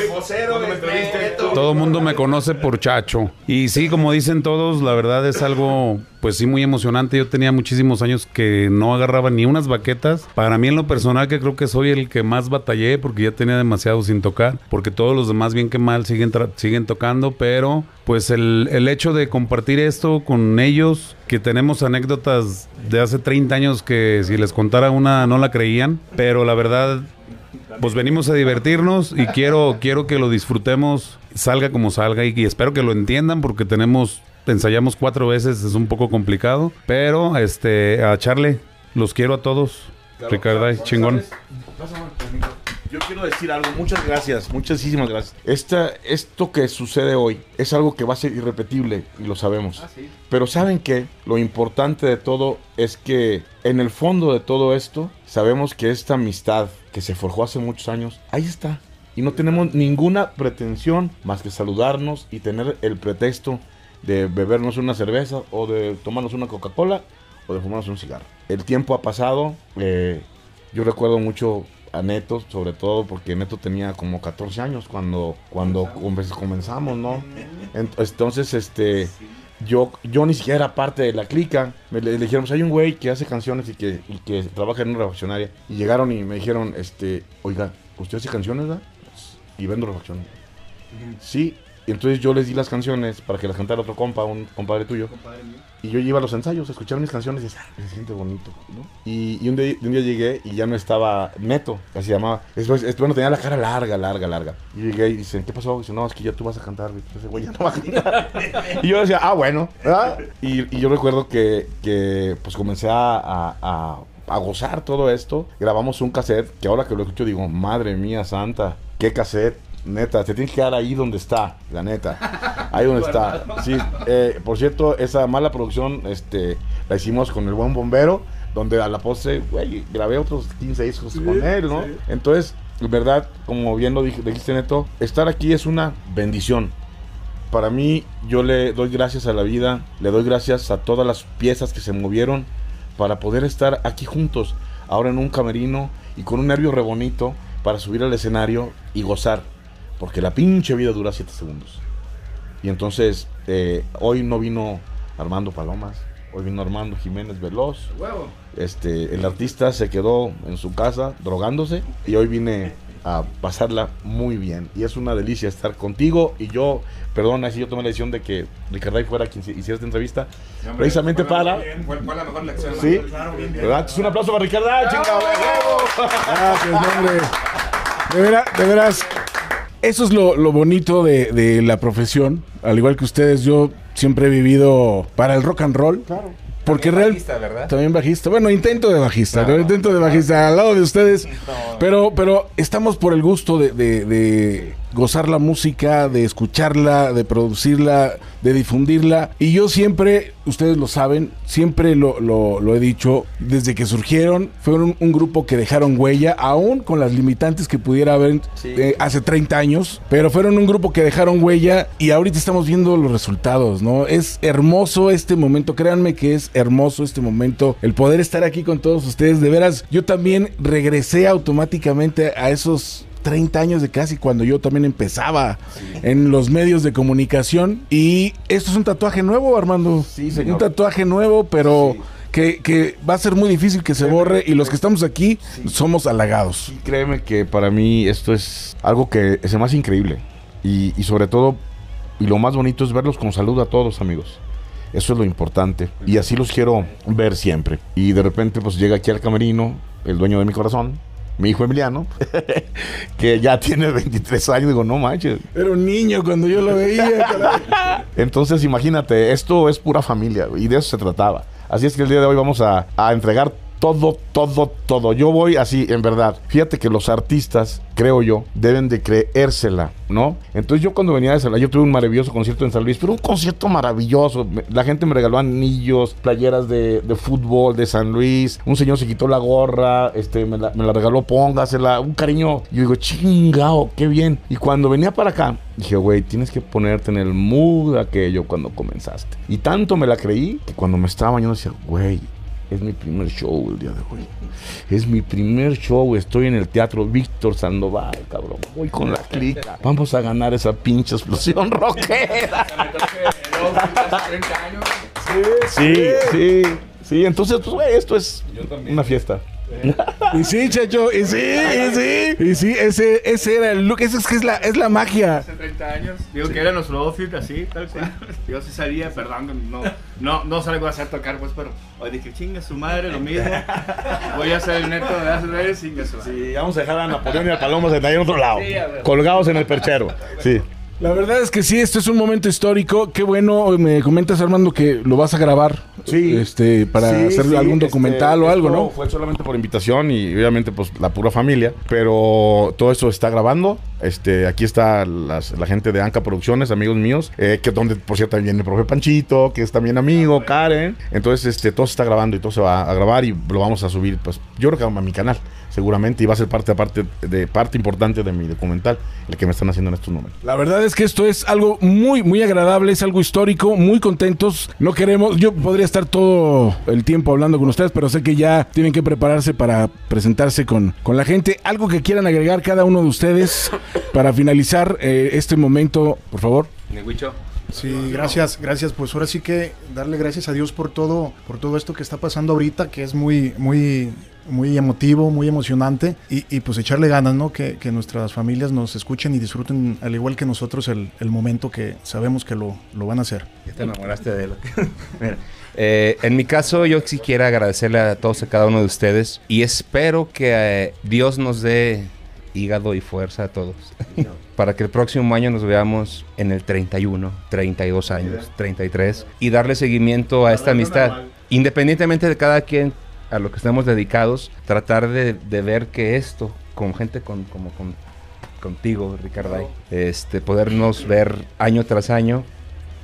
Todo el mundo me conoce por Chacho. Y sí, como dicen todos, la verdad es algo pues sí, muy emocionante. Yo tenía muchísimos años que no agarraba ni unas baquetas. Para mí en lo personal que creo que soy el que más batallé porque ya tenía demasiado sin tocar, porque todos los demás bien que mal siguen, siguen tocando, pero pues el, el hecho de compartir esto con ellos, que tenemos anécdotas de hace 30 años que si les contara una no la creían, pero la verdad pues venimos a divertirnos y quiero, quiero que lo disfrutemos, salga como salga y, y espero que lo entiendan porque tenemos, ensayamos cuatro veces, es un poco complicado, pero este, a Charlie, los quiero a todos. Ricardo, chingón. Yo quiero decir algo, muchas gracias, muchísimas gracias. Esta, esto que sucede hoy es algo que va a ser irrepetible y lo sabemos. Pero ¿saben qué? Lo importante de todo es que en el fondo de todo esto sabemos que esta amistad que se forjó hace muchos años, ahí está. Y no tenemos ninguna pretensión más que saludarnos y tener el pretexto de bebernos una cerveza o de tomarnos una Coca-Cola o de fumarnos un cigarro. El tiempo ha pasado, eh, yo recuerdo mucho a Neto, sobre todo porque Neto tenía como 14 años cuando, cuando come- comenzamos, ¿no? Ent- Entonces, este, yo, yo ni siquiera era parte de la clica. Me le, le dijeron, "Pues hay un güey que hace canciones y que, y que trabaja en una refaccionaria. Y llegaron y me dijeron, este, oiga, ¿usted hace canciones, verdad? Y vendo refacciones. Sí, y entonces yo les di las canciones para que las cantara otro compa, un compadre tuyo. Y yo iba a los ensayos a escuchar mis canciones y decía, "Ah, se siente bonito, ¿no? Y, y un, día, un día llegué y ya no estaba Neto, así llamaba. Después, es- bueno, tenía la cara larga, larga, larga. Y llegué y dicen, ¿qué pasó? dice, no, es que ya tú vas a cantar, güey. Ese güey ya no va a cantar. y yo decía, ah, bueno, ¿verdad? Y, y yo recuerdo que, que, pues comencé a, a- a- a gozar todo esto. Grabamos un cassette que ahora que lo escucho digo, madre mía santa, qué cassette. Neta, te tienes que quedar ahí donde está, la neta. Ahí donde está. Sí, eh, por cierto, esa mala producción este, la hicimos con el buen bombero, donde a la postre, güey, grabé otros 15 discos con él, ¿no? Entonces, en verdad, como bien lo dij- dijiste, Neto, estar aquí es una bendición. Para mí, yo le doy gracias a la vida, le doy gracias a todas las piezas que se movieron para poder estar aquí juntos, ahora en un camerino y con un nervio re bonito para subir al escenario y gozar, porque la pinche vida dura 7 segundos. Y entonces, eh, hoy no vino Armando Palomas, hoy vino Armando Jiménez Veloz. Este, el artista se quedó en su casa drogándose y hoy vine a pasarla muy bien. Y es una delicia estar contigo. Y yo, perdona si yo tomé la decisión de que Ricarday fuera quien hiciera esta entrevista, precisamente para. Fue, fue la mejor lección. Sí, un aplauso para Ricarday, chingado. Gracias, hombre. De veras, de veras, eso es lo, lo bonito de, de la profesión. Al igual que ustedes, yo siempre he vivido para el rock and roll. Porque También real, bajista, ¿verdad? también bajista. Bueno, intento de bajista, ¿no? intento de bajista al lado de ustedes. Pero, pero estamos por el gusto de, de- de gozar la música, de escucharla, de producirla, de difundirla. Y yo siempre, ustedes lo saben, siempre lo, lo- lo he dicho, desde que surgieron, fueron un, un grupo que dejaron huella, aún con las limitantes que pudiera haber eh, hace 30 años, pero fueron un grupo que dejaron huella y ahorita estamos viendo los resultados, ¿no? Es hermoso este momento, créanme que es hermoso este momento, el poder estar aquí con todos ustedes, de veras, yo también regresé automáticamente a esos 30 años de casi cuando yo también empezaba en los medios de comunicación. Y esto es un tatuaje nuevo, Armando. señor. Un tatuaje nuevo, pero que, que va a ser muy difícil que se borre. Y los que estamos aquí somos halagados. Y créeme que para mí esto es algo que es más increíble. Y, y sobre todo, y lo más bonito es verlos con salud a todos, amigos. Eso es lo importante. Y así los quiero ver siempre. Y de repente, pues llega aquí al camerino, el dueño de mi corazón, mi hijo Emiliano, que ya tiene 23 años. Digo, no manches. Era un niño cuando yo lo veía. Entonces, imagínate, esto es pura familia y de eso se trataba. Así es que el día de hoy vamos a, a entregar todo, todo, todo. Yo voy así, en verdad. Fíjate que los artistas, creo yo, deben de creérsela, ¿no? Entonces yo cuando venía de Luis, yo tuve un maravilloso concierto en San Luis, pero un concierto maravilloso. La gente me regaló anillos, playeras de, fútbol de San Luis. Un señor se quitó la gorra, este, me la, me la regaló, póngasela. Un cariño. Yo digo, chingao, qué bien. Y cuando venía para acá, dije, güey, tienes que ponerte en el mood aquello cuando comenzaste. Y tanto me la creí que cuando me estaba bañando decía, güey, es mi primer show el día de hoy. Es mi primer show. Estoy en el teatro Víctor Sandoval, cabrón. Voy con la clica. Vamos a ganar esa pinche explosión rockera. Sí, sí, sí. Entonces, pues, güey, esto es una fiesta. Y sí, chacho, y sí, y sí, y sí, ese, ese era el look, ese es que es la, es la magia. Hace 30 años. Digo que era nuestro outfit así, tal cual. Yo sí salía, perdón, no, no, no salgo a hacer tocar, pues, pero hoy dije, chinga su madre, lo mismo. Voy a hacer el neto de hace veces, chinga su madre. Sí, vamos a dejar a Napoleón y a Paloma sentados en otro lado. Sí, colgados en el perchero. Sí. La verdad es que sí, esto es un momento histórico. Qué bueno, me comentas Armando que lo vas a grabar. Sí. Este, para Sí, hacer sí, algún este, documental o algo, esto ¿no? Fue solamente por invitación y obviamente pues la pura familia, pero todo eso está grabando. Este, aquí está las- la gente de Anca Producciones, amigos míos, eh, que donde por cierto también viene el profe Panchito, que es también amigo, Karen. Entonces, este, todo se está grabando y todo se va a grabar y lo vamos a subir, pues yo creo que a mi canal, seguramente, y va a ser parte aparte de parte importante de mi documental, el que me están haciendo en estos momentos. La verdad es que esto es algo muy, muy agradable, es algo histórico, muy contentos. No queremos, yo podría estar todo el tiempo hablando con ustedes, pero sé que ya tienen que prepararse para presentarse con, con la gente. Algo que quieran agregar cada uno de ustedes para finalizar eh, este momento, por favor. Neguicho. Sí, gracias, gracias. Pues ahora sí que darle gracias a Dios por todo, por todo esto que está pasando ahorita, que es muy, muy, muy emotivo, muy emocionante. Y, y pues echarle ganas, ¿no? Que, que nuestras familias nos escuchen y disfruten, al igual que nosotros, el, el momento que sabemos que lo, lo van a hacer. Ya te enamoraste de él. Mira, eh, en mi caso, yo sí quiero agradecerle a todos y cada uno de ustedes y espero que eh, Dios nos dé hígado y fuerza a todos para que el próximo año nos veamos en el 31, 32 años, 33 y darle seguimiento a esta amistad. Independientemente de cada quien a lo que estemos dedicados, tratar de, de ver que esto, con gente con, como con, contigo, Ricardo, este, podernos ver año tras año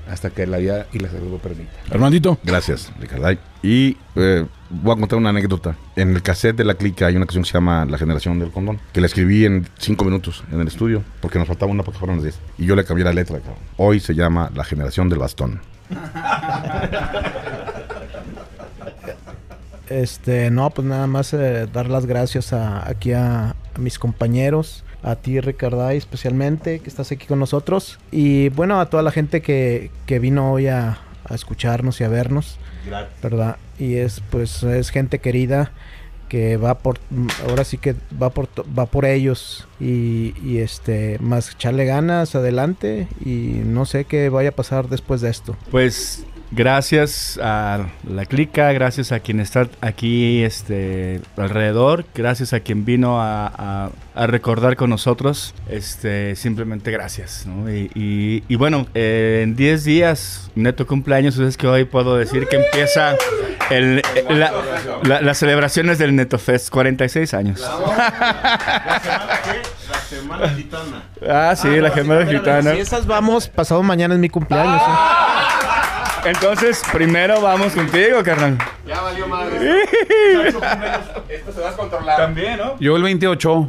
hasta que la vida y la salud lo permita. Armandito. Gracias, Ricardo. Y eh, voy a contar una anécdota. En el cassette de la clica hay una canción que se llama La generación del condón, que la escribí en cinco minutos en el estudio, porque nos faltaba una para que fueran las 10. Y yo le cambié la letra, cabrón. Hoy se llama La generación del bastón. Este, no, pues nada más eh, dar las gracias a, aquí a, a mis compañeros, a ti Ricarday especialmente, que estás aquí con nosotros, y bueno, a toda la gente que, que vino hoy a, a escucharnos y a vernos, ¿verdad? Y es pues es gente querida que va por ahora sí que va por va por ellos y, y, este más echarle ganas adelante y no sé qué vaya a pasar después de esto. Pues gracias a la clica, gracias a quien está aquí este, alrededor, gracias a quien vino a, a- a recordar con nosotros, este, simplemente gracias. ¿no? Y, y- y bueno, eh, en 10 días, neto cumpleaños, es que hoy puedo decir que empieza el- la- la- las celebraciones del NetoFest, 46 años. La semana gitana. Ah, sí, la gemela gitana. Si esas vamos, pasado mañana es mi cumpleaños. ¿eh? Entonces, primero vamos contigo, carnal. Ya valió madre. Esto se va a controlar. También, ¿no? Yo el 28.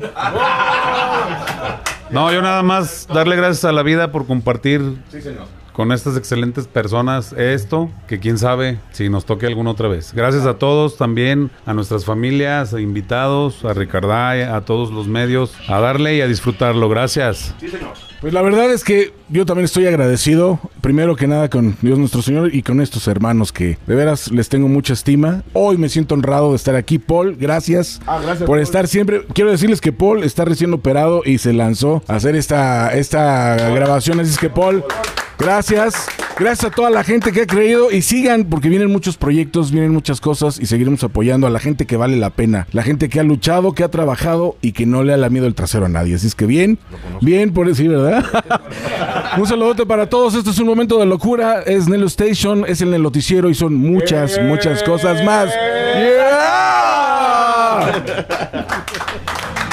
No, yo nada más darle gracias a la vida por compartir Sí, señor. con estas excelentes personas esto, que quién sabe si nos toque alguna otra vez. Gracias a todos también, a nuestras familias, a invitados, a Ricarday, a todos los medios, a darle y a disfrutarlo. Gracias. Pues la verdad es que yo también estoy agradecido, primero que nada con Dios nuestro Señor y con estos hermanos que de veras les tengo mucha estima. Hoy me siento honrado de estar aquí, Paul, gracias, Ah, gracias, por Paul. estar siempre. Quiero decirles que Paul está recién operado y se lanzó a hacer esta, esta grabación, así es que Paul, gracias. Gracias a toda la gente que ha creído y sigan porque vienen muchos proyectos, vienen muchas cosas y seguiremos apoyando a la gente que vale la pena, la gente que ha luchado, que ha trabajado y que no le ha lamido el trasero a nadie. Así es que bien, bien por decir, ¿verdad? un saludote para todos. Esto es un momento de locura. Es Nelo Station, es en el noticiero y son muchas, muchas cosas más. ¡Yeah!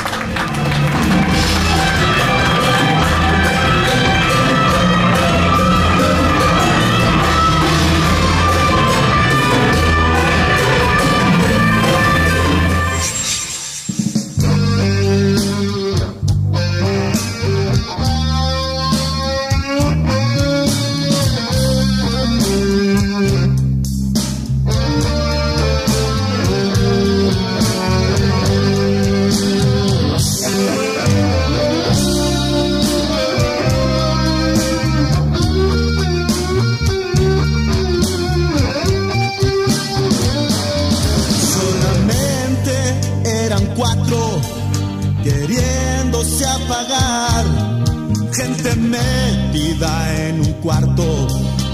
metida en un cuarto,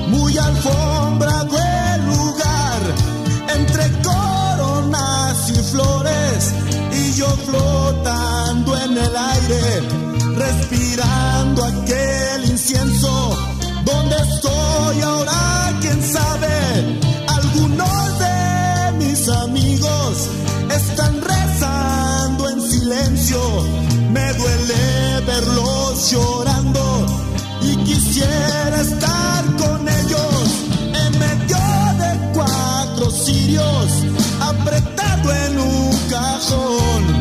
muy alfombrado el lugar, entre coronas y flores, y yo flotando en el aire, respirando aquel incienso. ¿Dónde estoy ahora? ¿Quién sabe? Algunos de mis amigos están rezando en silencio. Me duele verlos llorando y quisiera estar con ellos en medio de cuatro cirios, apretado en un cajón.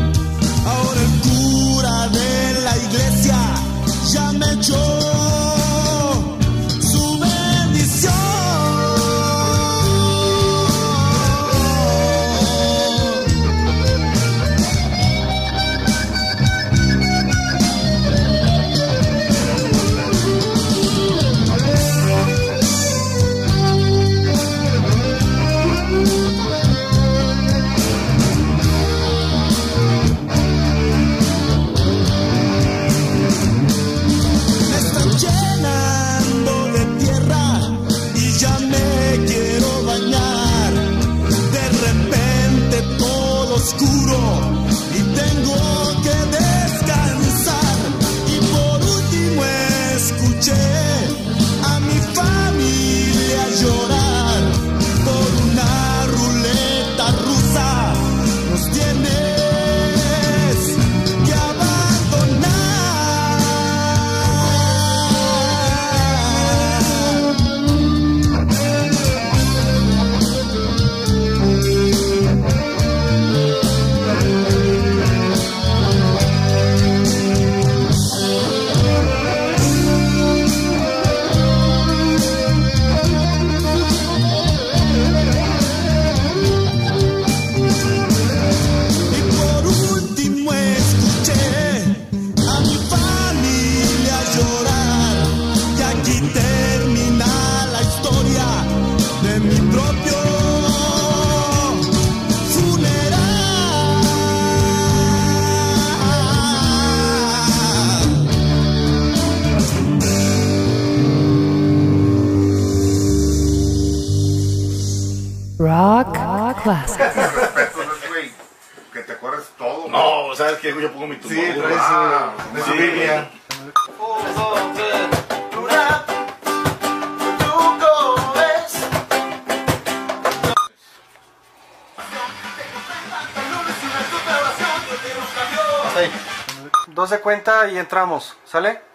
¿Sale?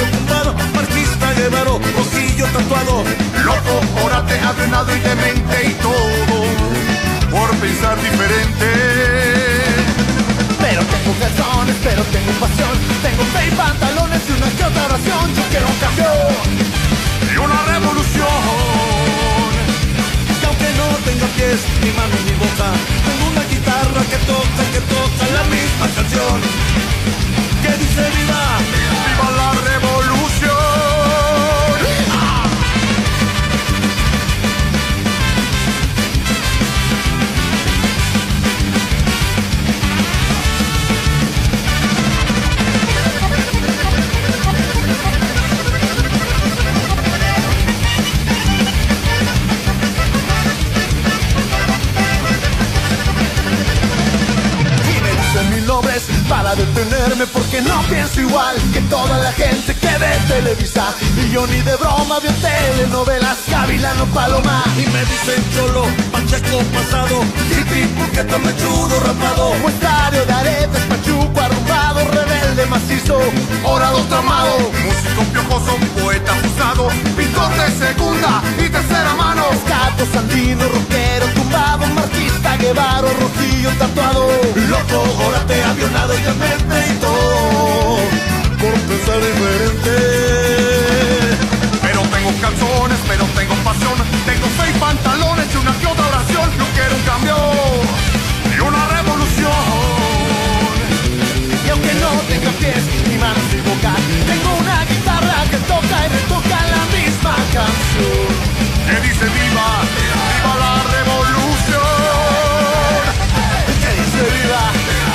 Rockero tumbado, marxista, guevaro, tatuado, loco, orate, adrenado y demente y todo por pensar diferente. Pero tengo calzones, pero tengo pasión. Tengo y pantalones y una que otra oración. Yo quiero un cambio. Y una revolución. Y aunque no tenga pies, ni manos ni boca, tengo una guitarra que toca, que toca la misma canción. Que dice viva, viva la revolución. Para detenerme porque no pienso igual que toda la gente que ve Televisa. Y yo ni de broma veo telenovelas, Gavilano Paloma. Y me dicen cholo, pacheco pasado, hippie, porque tan mechudo rapado. Muestrario de aretes, pachuco arrumbado, rebelde macizo, orado tramado. Músico piojoso, poeta abusado, pintor de segunda y tercera mano. Escato, sandino, rockero, tumbado, marquista, guevaro, rojillo, tatuado. Loco, órate, avionado y demente y todo. Por pensar diferente. Pero tengo calzones, pero tengo pasión. Tengo seis pantalones y una que otra oración. No quiero un cambio y una revolución. Y aunque no tenga pies, ni manos ni boca, tengo una guitarra que toca y retoca la misma canción. Que dice viva, viva la revolución. Que dice viva,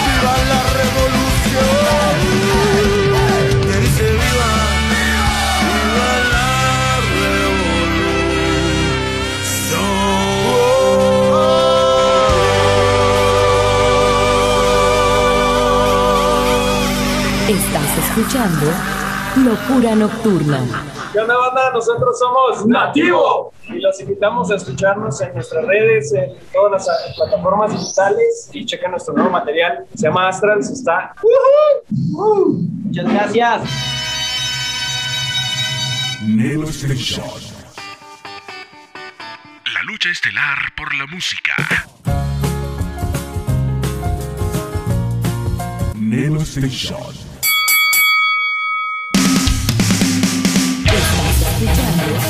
viva la revolución. Que dice viva, viva la Estás escuchando Locura Nocturna. ¿Qué onda, banda? Nosotros somos Nativo y los invitamos a escucharnos en nuestras redes, en todas las eh, plataformas digitales y chequen nuestro nuevo material. Se llama Astrals, está. ¡Woohoo! Muchas gracias. Nelo Station. La lucha estelar por la música. Nelo Station.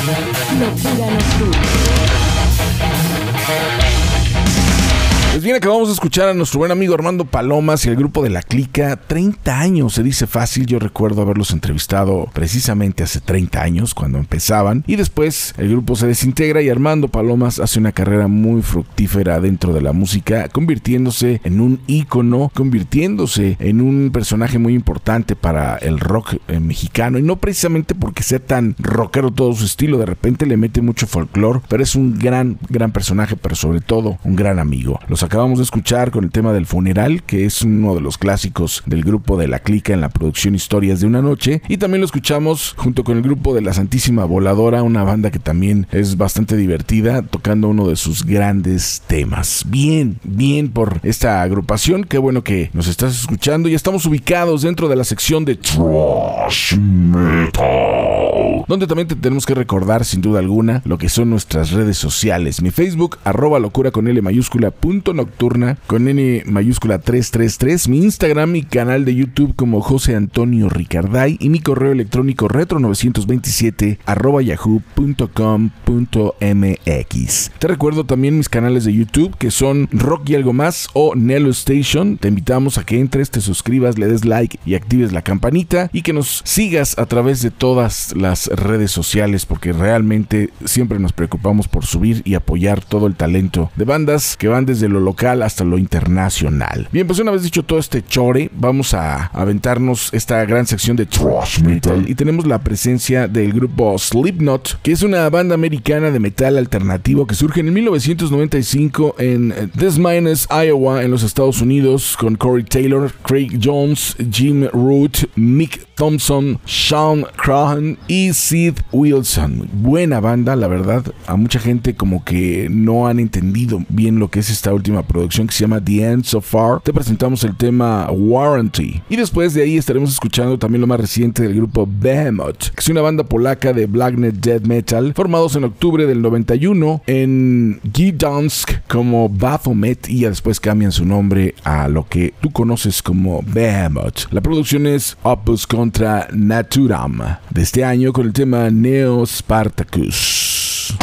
Locura Nocturna. Pues bien, acabamos de escuchar a nuestro buen amigo Armando Palomas y el grupo de La Clica. 30 años, se dice fácil. Yo recuerdo haberlos entrevistado precisamente hace 30 años, cuando empezaban. Y después el grupo se desintegra y Armando Palomas hace una carrera muy fructífera dentro de la música, convirtiéndose en un ícono, convirtiéndose en un personaje muy importante para el rock eh, mexicano. Y no precisamente porque sea tan rockero todo su estilo, de repente le mete mucho folclore, pero es un gran, gran personaje, pero sobre todo un gran amigo. Acabamos de escuchar con el tema del funeral, que es uno de los clásicos del grupo de La Clica en la producción Historias de una Noche. Y también lo escuchamos junto con el grupo de La Santísima Voladora, una banda que también es bastante divertida, tocando uno de sus grandes temas. Bien, bien por esta agrupación. Qué bueno que nos estás escuchando. Y estamos ubicados dentro de la sección de Trash Metal. Donde también te tenemos que recordar, sin duda alguna, lo que son nuestras redes sociales. Mi Facebook, arroba locura con L mayúscula, punto nocturna, con N mayúscula 333. Mi Instagram, mi canal de YouTube como José Antonio Ricarday. Y mi correo electrónico retro927 arroba yahoo.com.mx. Te recuerdo también mis canales de YouTube que son Rock y algo más o Nelo Station. Te invitamos a que entres, te suscribas, le des like y actives la campanita y que nos sigas a través de todas las redes sociales porque realmente siempre nos preocupamos por subir y apoyar todo el talento de bandas que van desde lo local hasta lo internacional. Bien, pues una vez dicho todo este chore, vamos a aventarnos esta gran sección de thrash metal y tenemos la presencia del grupo Slipknot, que es una banda americana de metal alternativo que surge en 1995 en Des Moines, Iowa, en los Estados Unidos, con Corey Taylor, Craig Jones, Jim Root, Mick Thompson, Sean Crahan y Sid Wilson. Buena banda, la verdad. A mucha gente como que no han entendido bien lo que es esta última producción que se llama The End So Far. Te presentamos el tema Warranty. Y después de ahí estaremos escuchando también lo más reciente del grupo Behemoth, que es una banda polaca de Blacknet Dead Metal, formados en octubre del 91 en Gdansk como Baphomet y después cambian su nombre a lo que tú conoces como Behemoth. La producción es Opus contra Naturam de este año con el tema Neo Spartacus.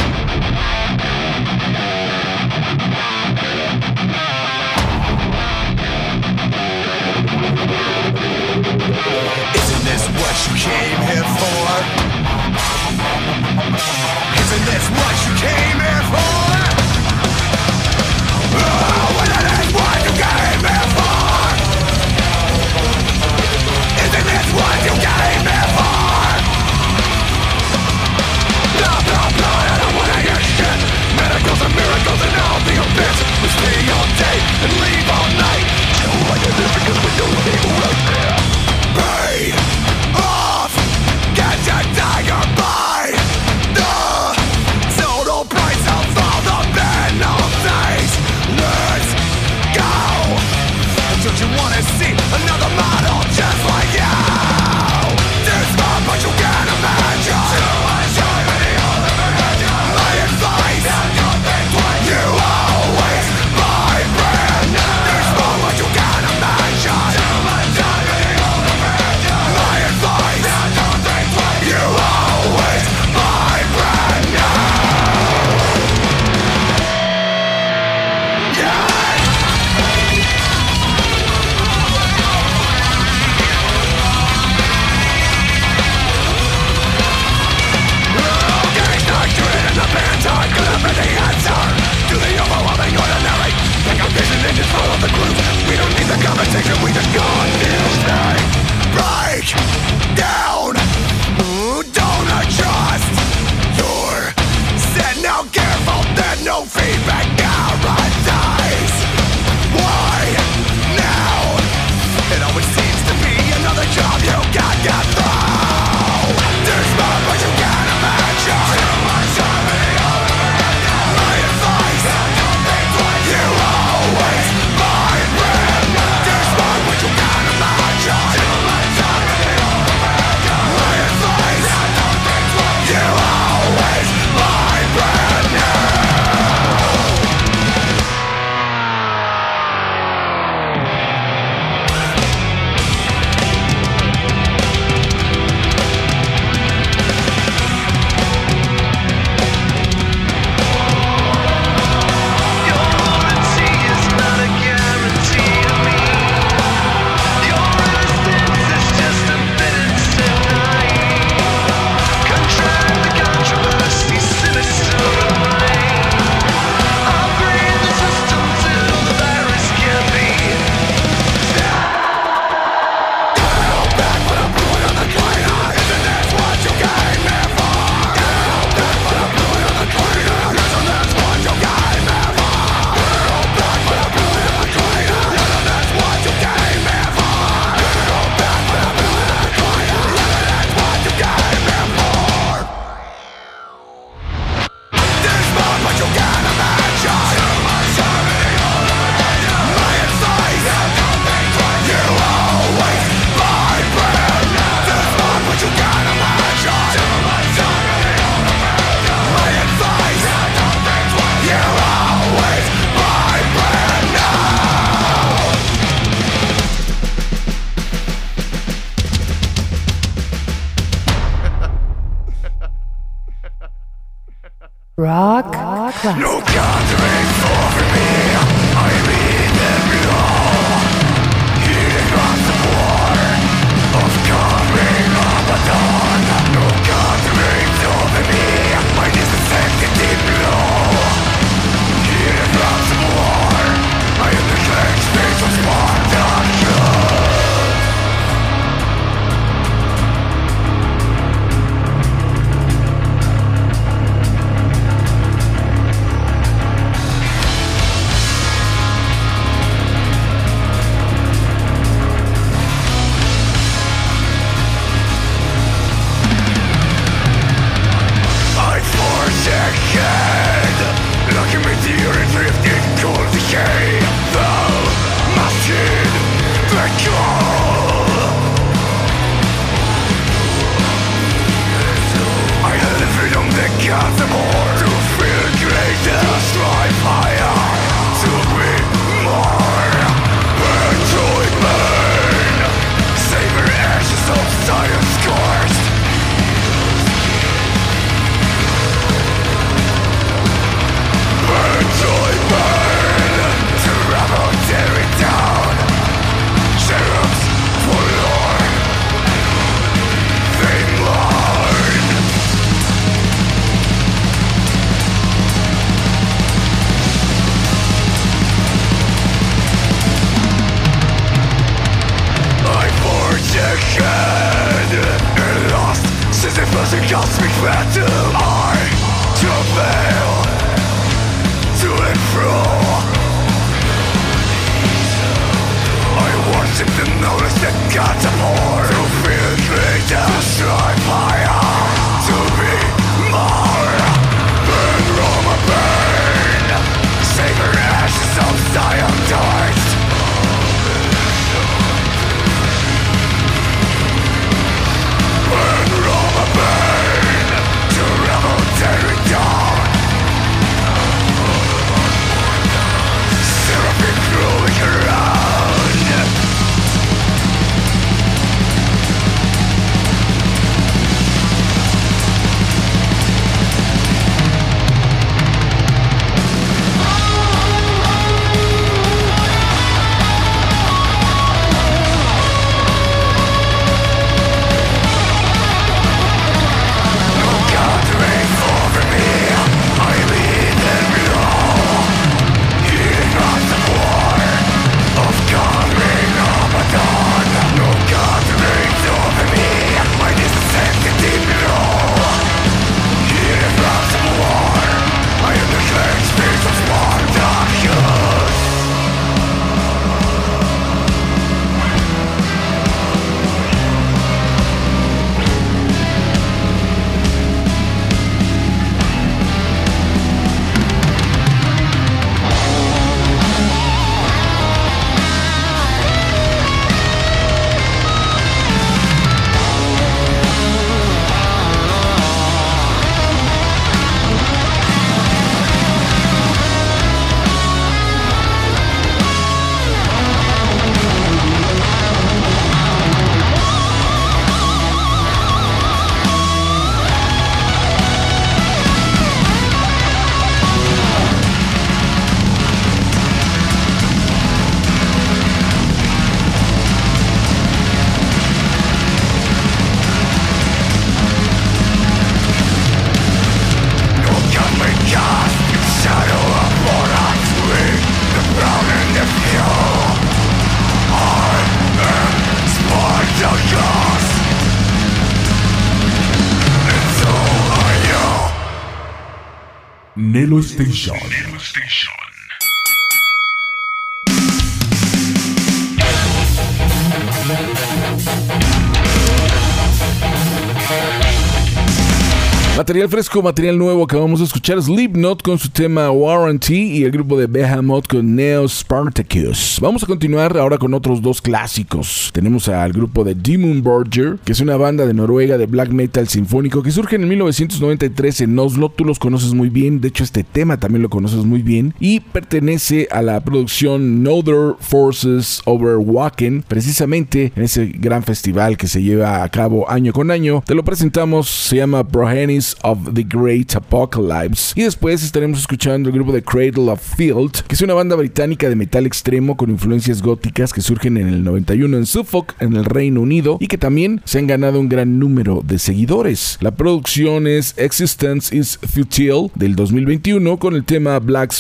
Material fresco, material nuevo. Acabamos de escuchar Slipknot con su tema Warranty y el grupo de Behemoth con Neo Spartacus. Vamos a continuar ahora con otros dos clásicos. Tenemos al grupo de Demon Borger, que es una banda de Noruega de black metal sinfónico que surge en 1993 en Oslo. Tú los conoces muy bien, de hecho este tema también lo conoces muy bien y pertenece a la producción Northern Forces Over Wacken, precisamente en ese gran festival que se lleva a cabo año con año. Te lo presentamos, se llama Progenis of the Great Apocalypse. Y después estaremos escuchando el grupo de Cradle of Field, que es una banda británica de metal extremo con influencias góticas que surgen en el 91 en Suffolk, en el Reino Unido, y que también se han ganado un gran número de seguidores. La producción es Existence is Futile del 2021 con el tema Black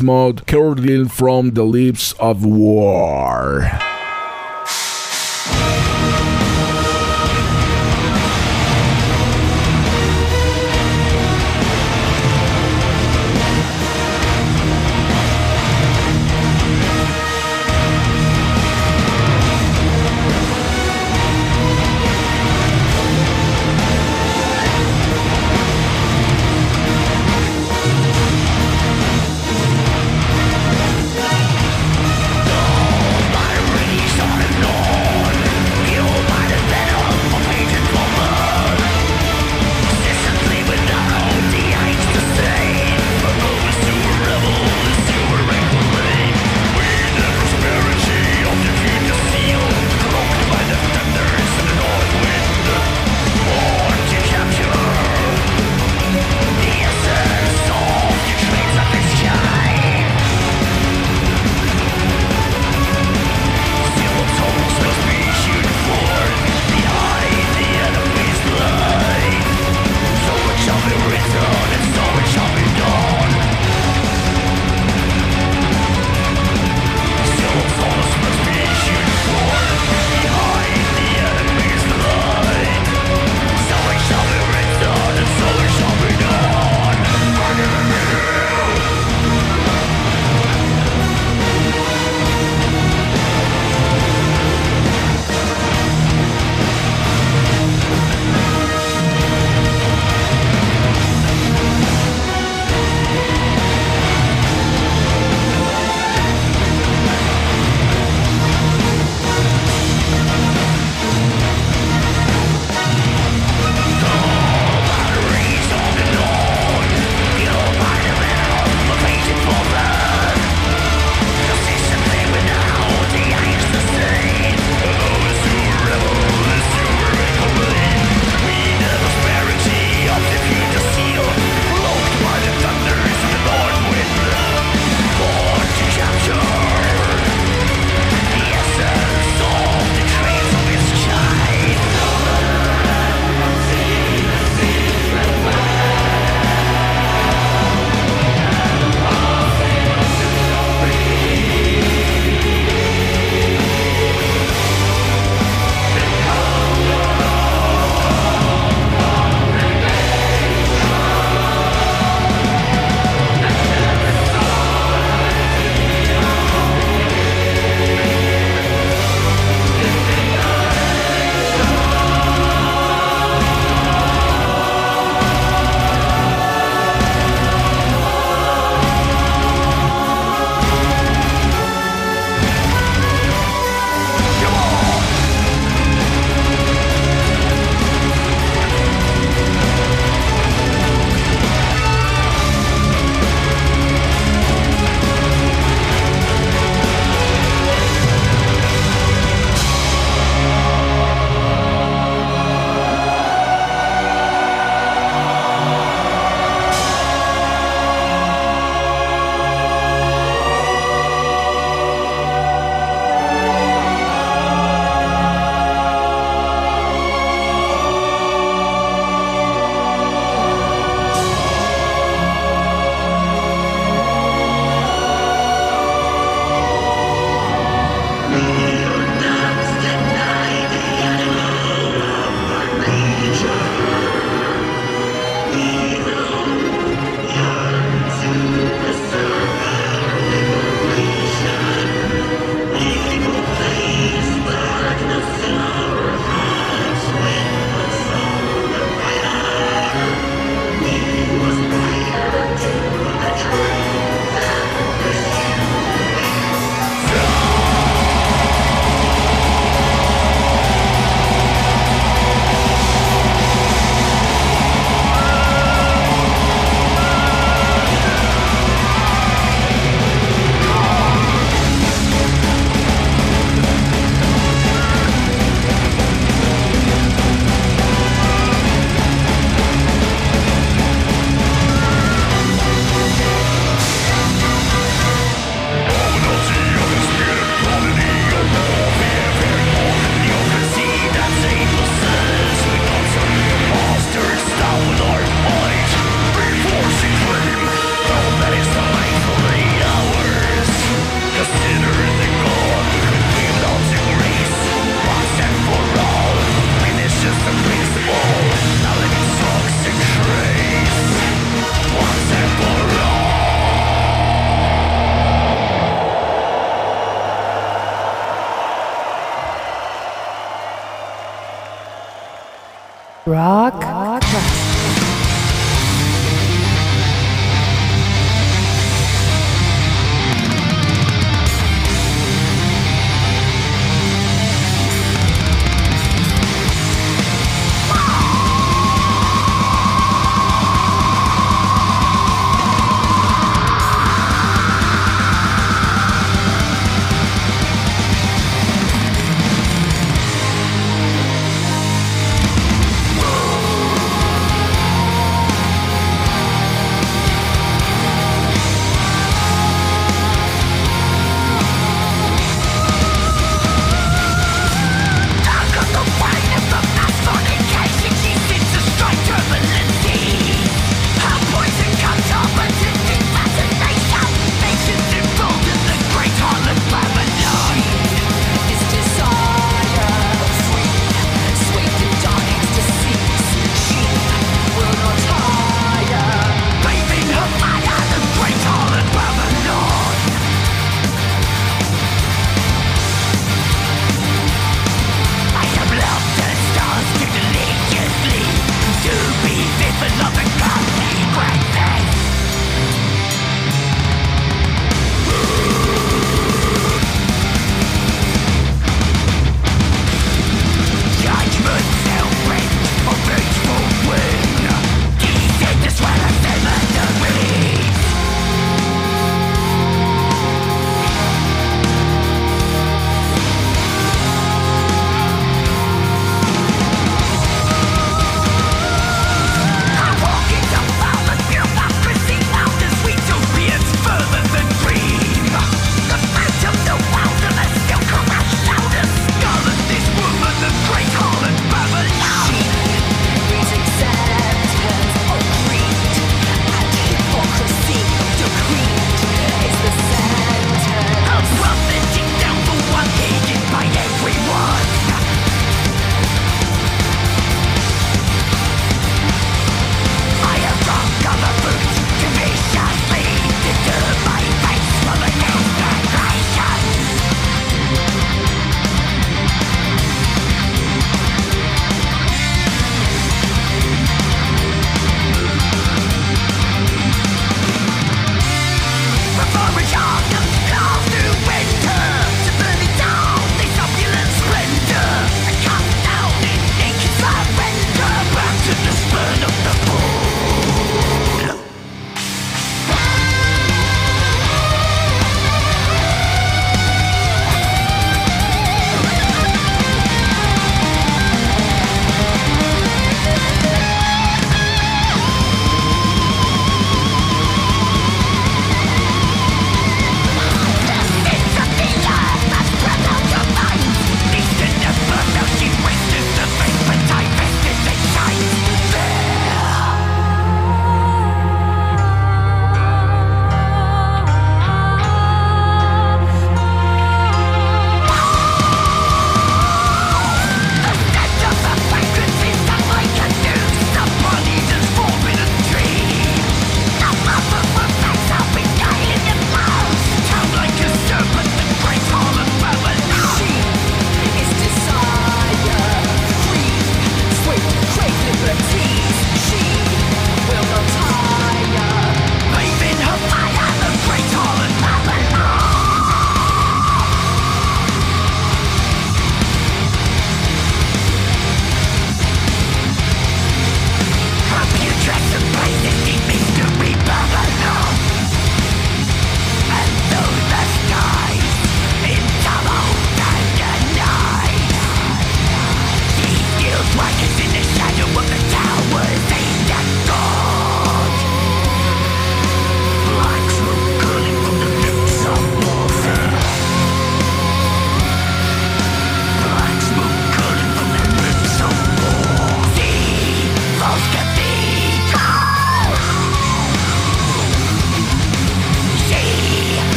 Curdled from the Lips of War.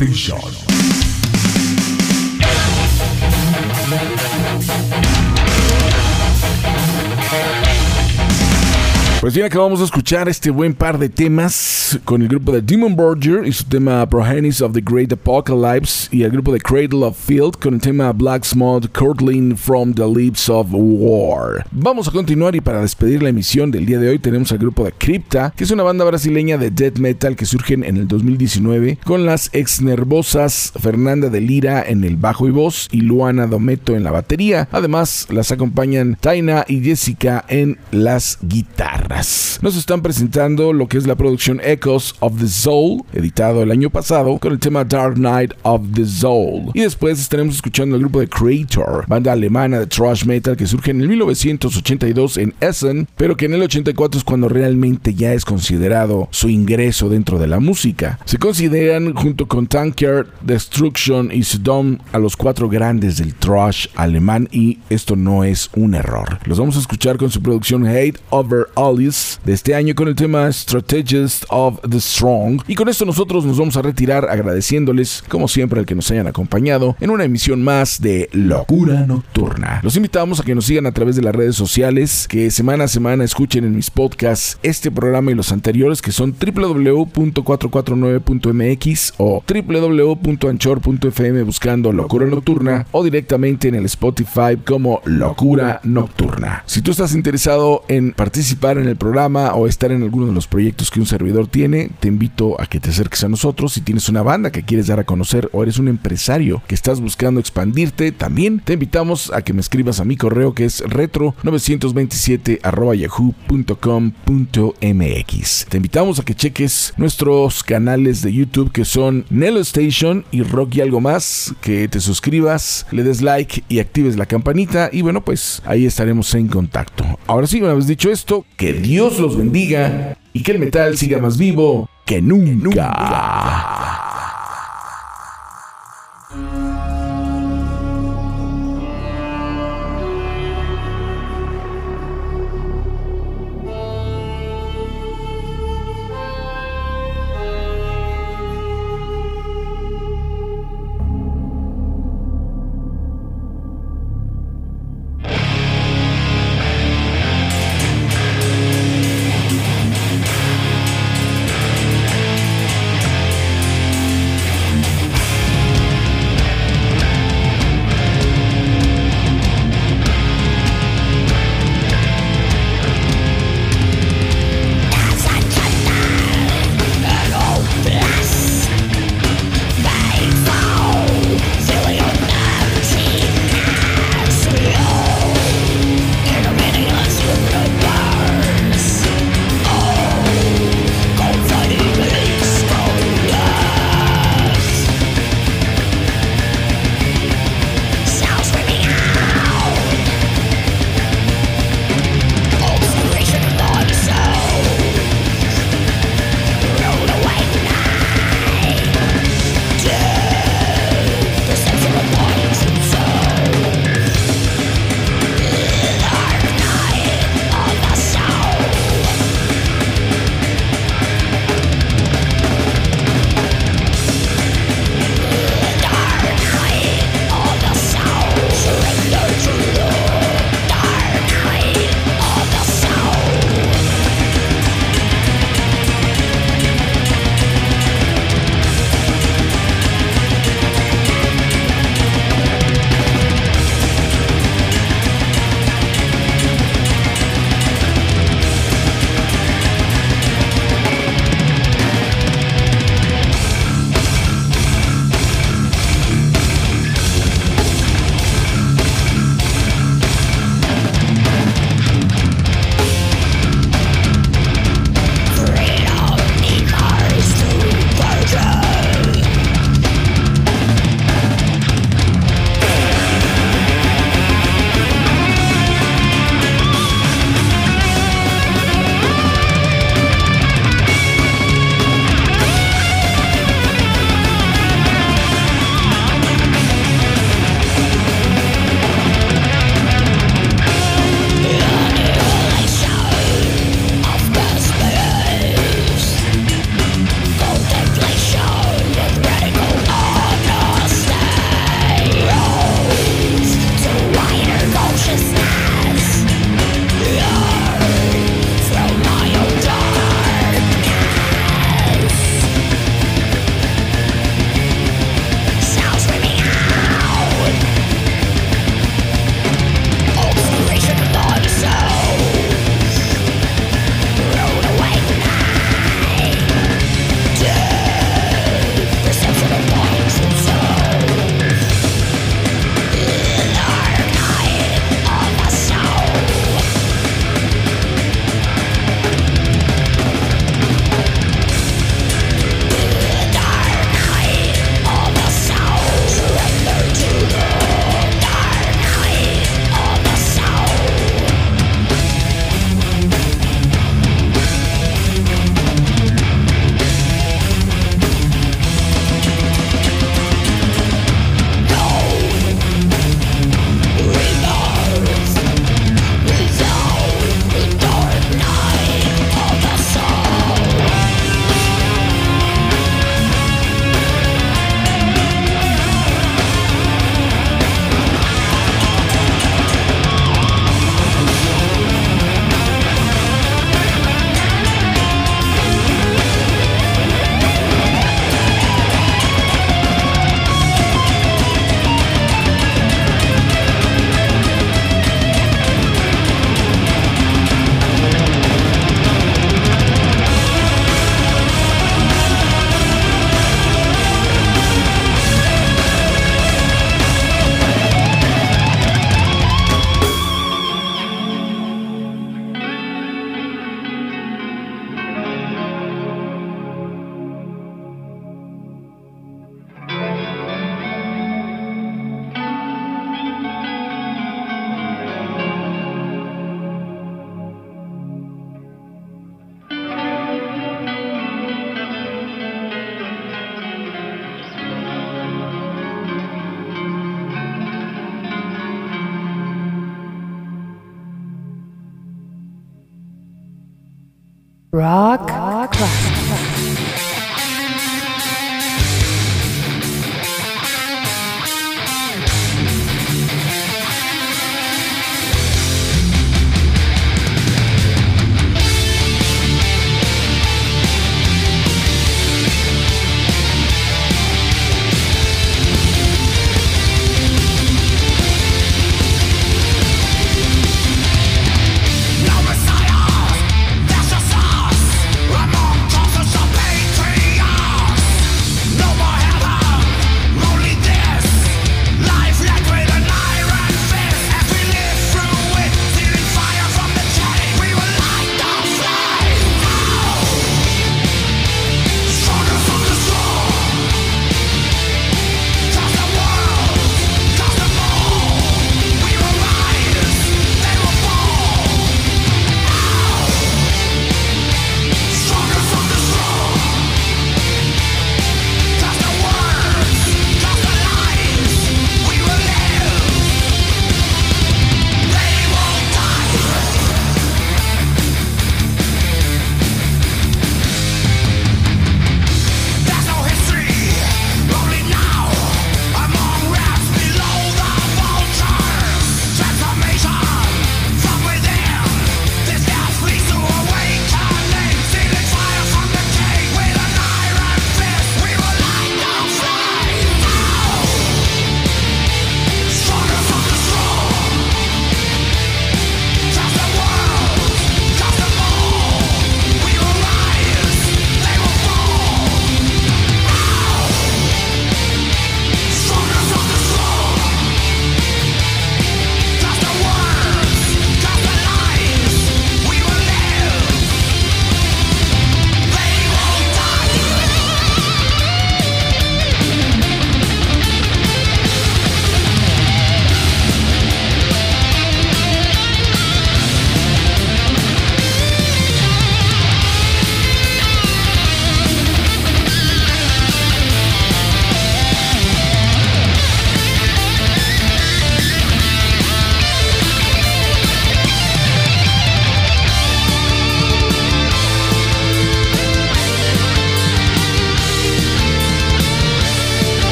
Station. Pues acabamos de escuchar este buen par de temas con el grupo de Demon Borger y su tema Progenis of the Great Apocalypse y el grupo de Cradle of Field con el tema Black Smud Curtling from the Lips of War. Vamos a continuar y para despedir la emisión del día de hoy tenemos al grupo de Crypta, que es una banda brasileña de death metal que surgen en el 2019 con las ex nervosas Fernanda de Lira en el bajo y voz y Luana Dometo en la batería. Además, las acompañan Taina y Jessica en las guitarras. Nos están presentando lo que es la producción Echoes of the Soul, editado el año pasado, con el tema Dark Night of the Soul. Y después estaremos escuchando el grupo de Creator, banda alemana de thrash metal que surge en el 1982 en Essen, pero que en el 84 es cuando realmente ya es considerado su ingreso dentro de la música. Se consideran junto con Tanker, Destruction y Sodom a los cuatro grandes del thrash alemán y esto no es un error. Los vamos a escuchar con su producción Hate Over All de este año con el tema Strategist of the Strong. Y con esto nosotros nos vamos a retirar agradeciéndoles, como siempre, al que nos hayan acompañado en una emisión más de Locura Nocturna. Los invitamos a que nos sigan a través de las redes sociales, que semana a semana escuchen en mis podcasts este programa y los anteriores que son www.449.mx o www.anchor.fm buscando Locura Nocturna o directamente en el Spotify como Locura Nocturna. Si tú estás interesado en participar en el programa o estar en alguno de los proyectos que un servidor tiene, te invito a que te acerques a nosotros. Si tienes una banda que quieres dar a conocer o eres un empresario que estás buscando expandirte, también te invitamos a que me escribas a mi correo que es retro927 yahoo.com.mx. Te invitamos a que cheques nuestros canales de YouTube que son Nelo Station y Rock y algo más, que te suscribas, le des like y actives la campanita y bueno, pues ahí estaremos en contacto. Ahora sí, una vez dicho esto, que Los bendiga y que el metal siga más vivo que nunca.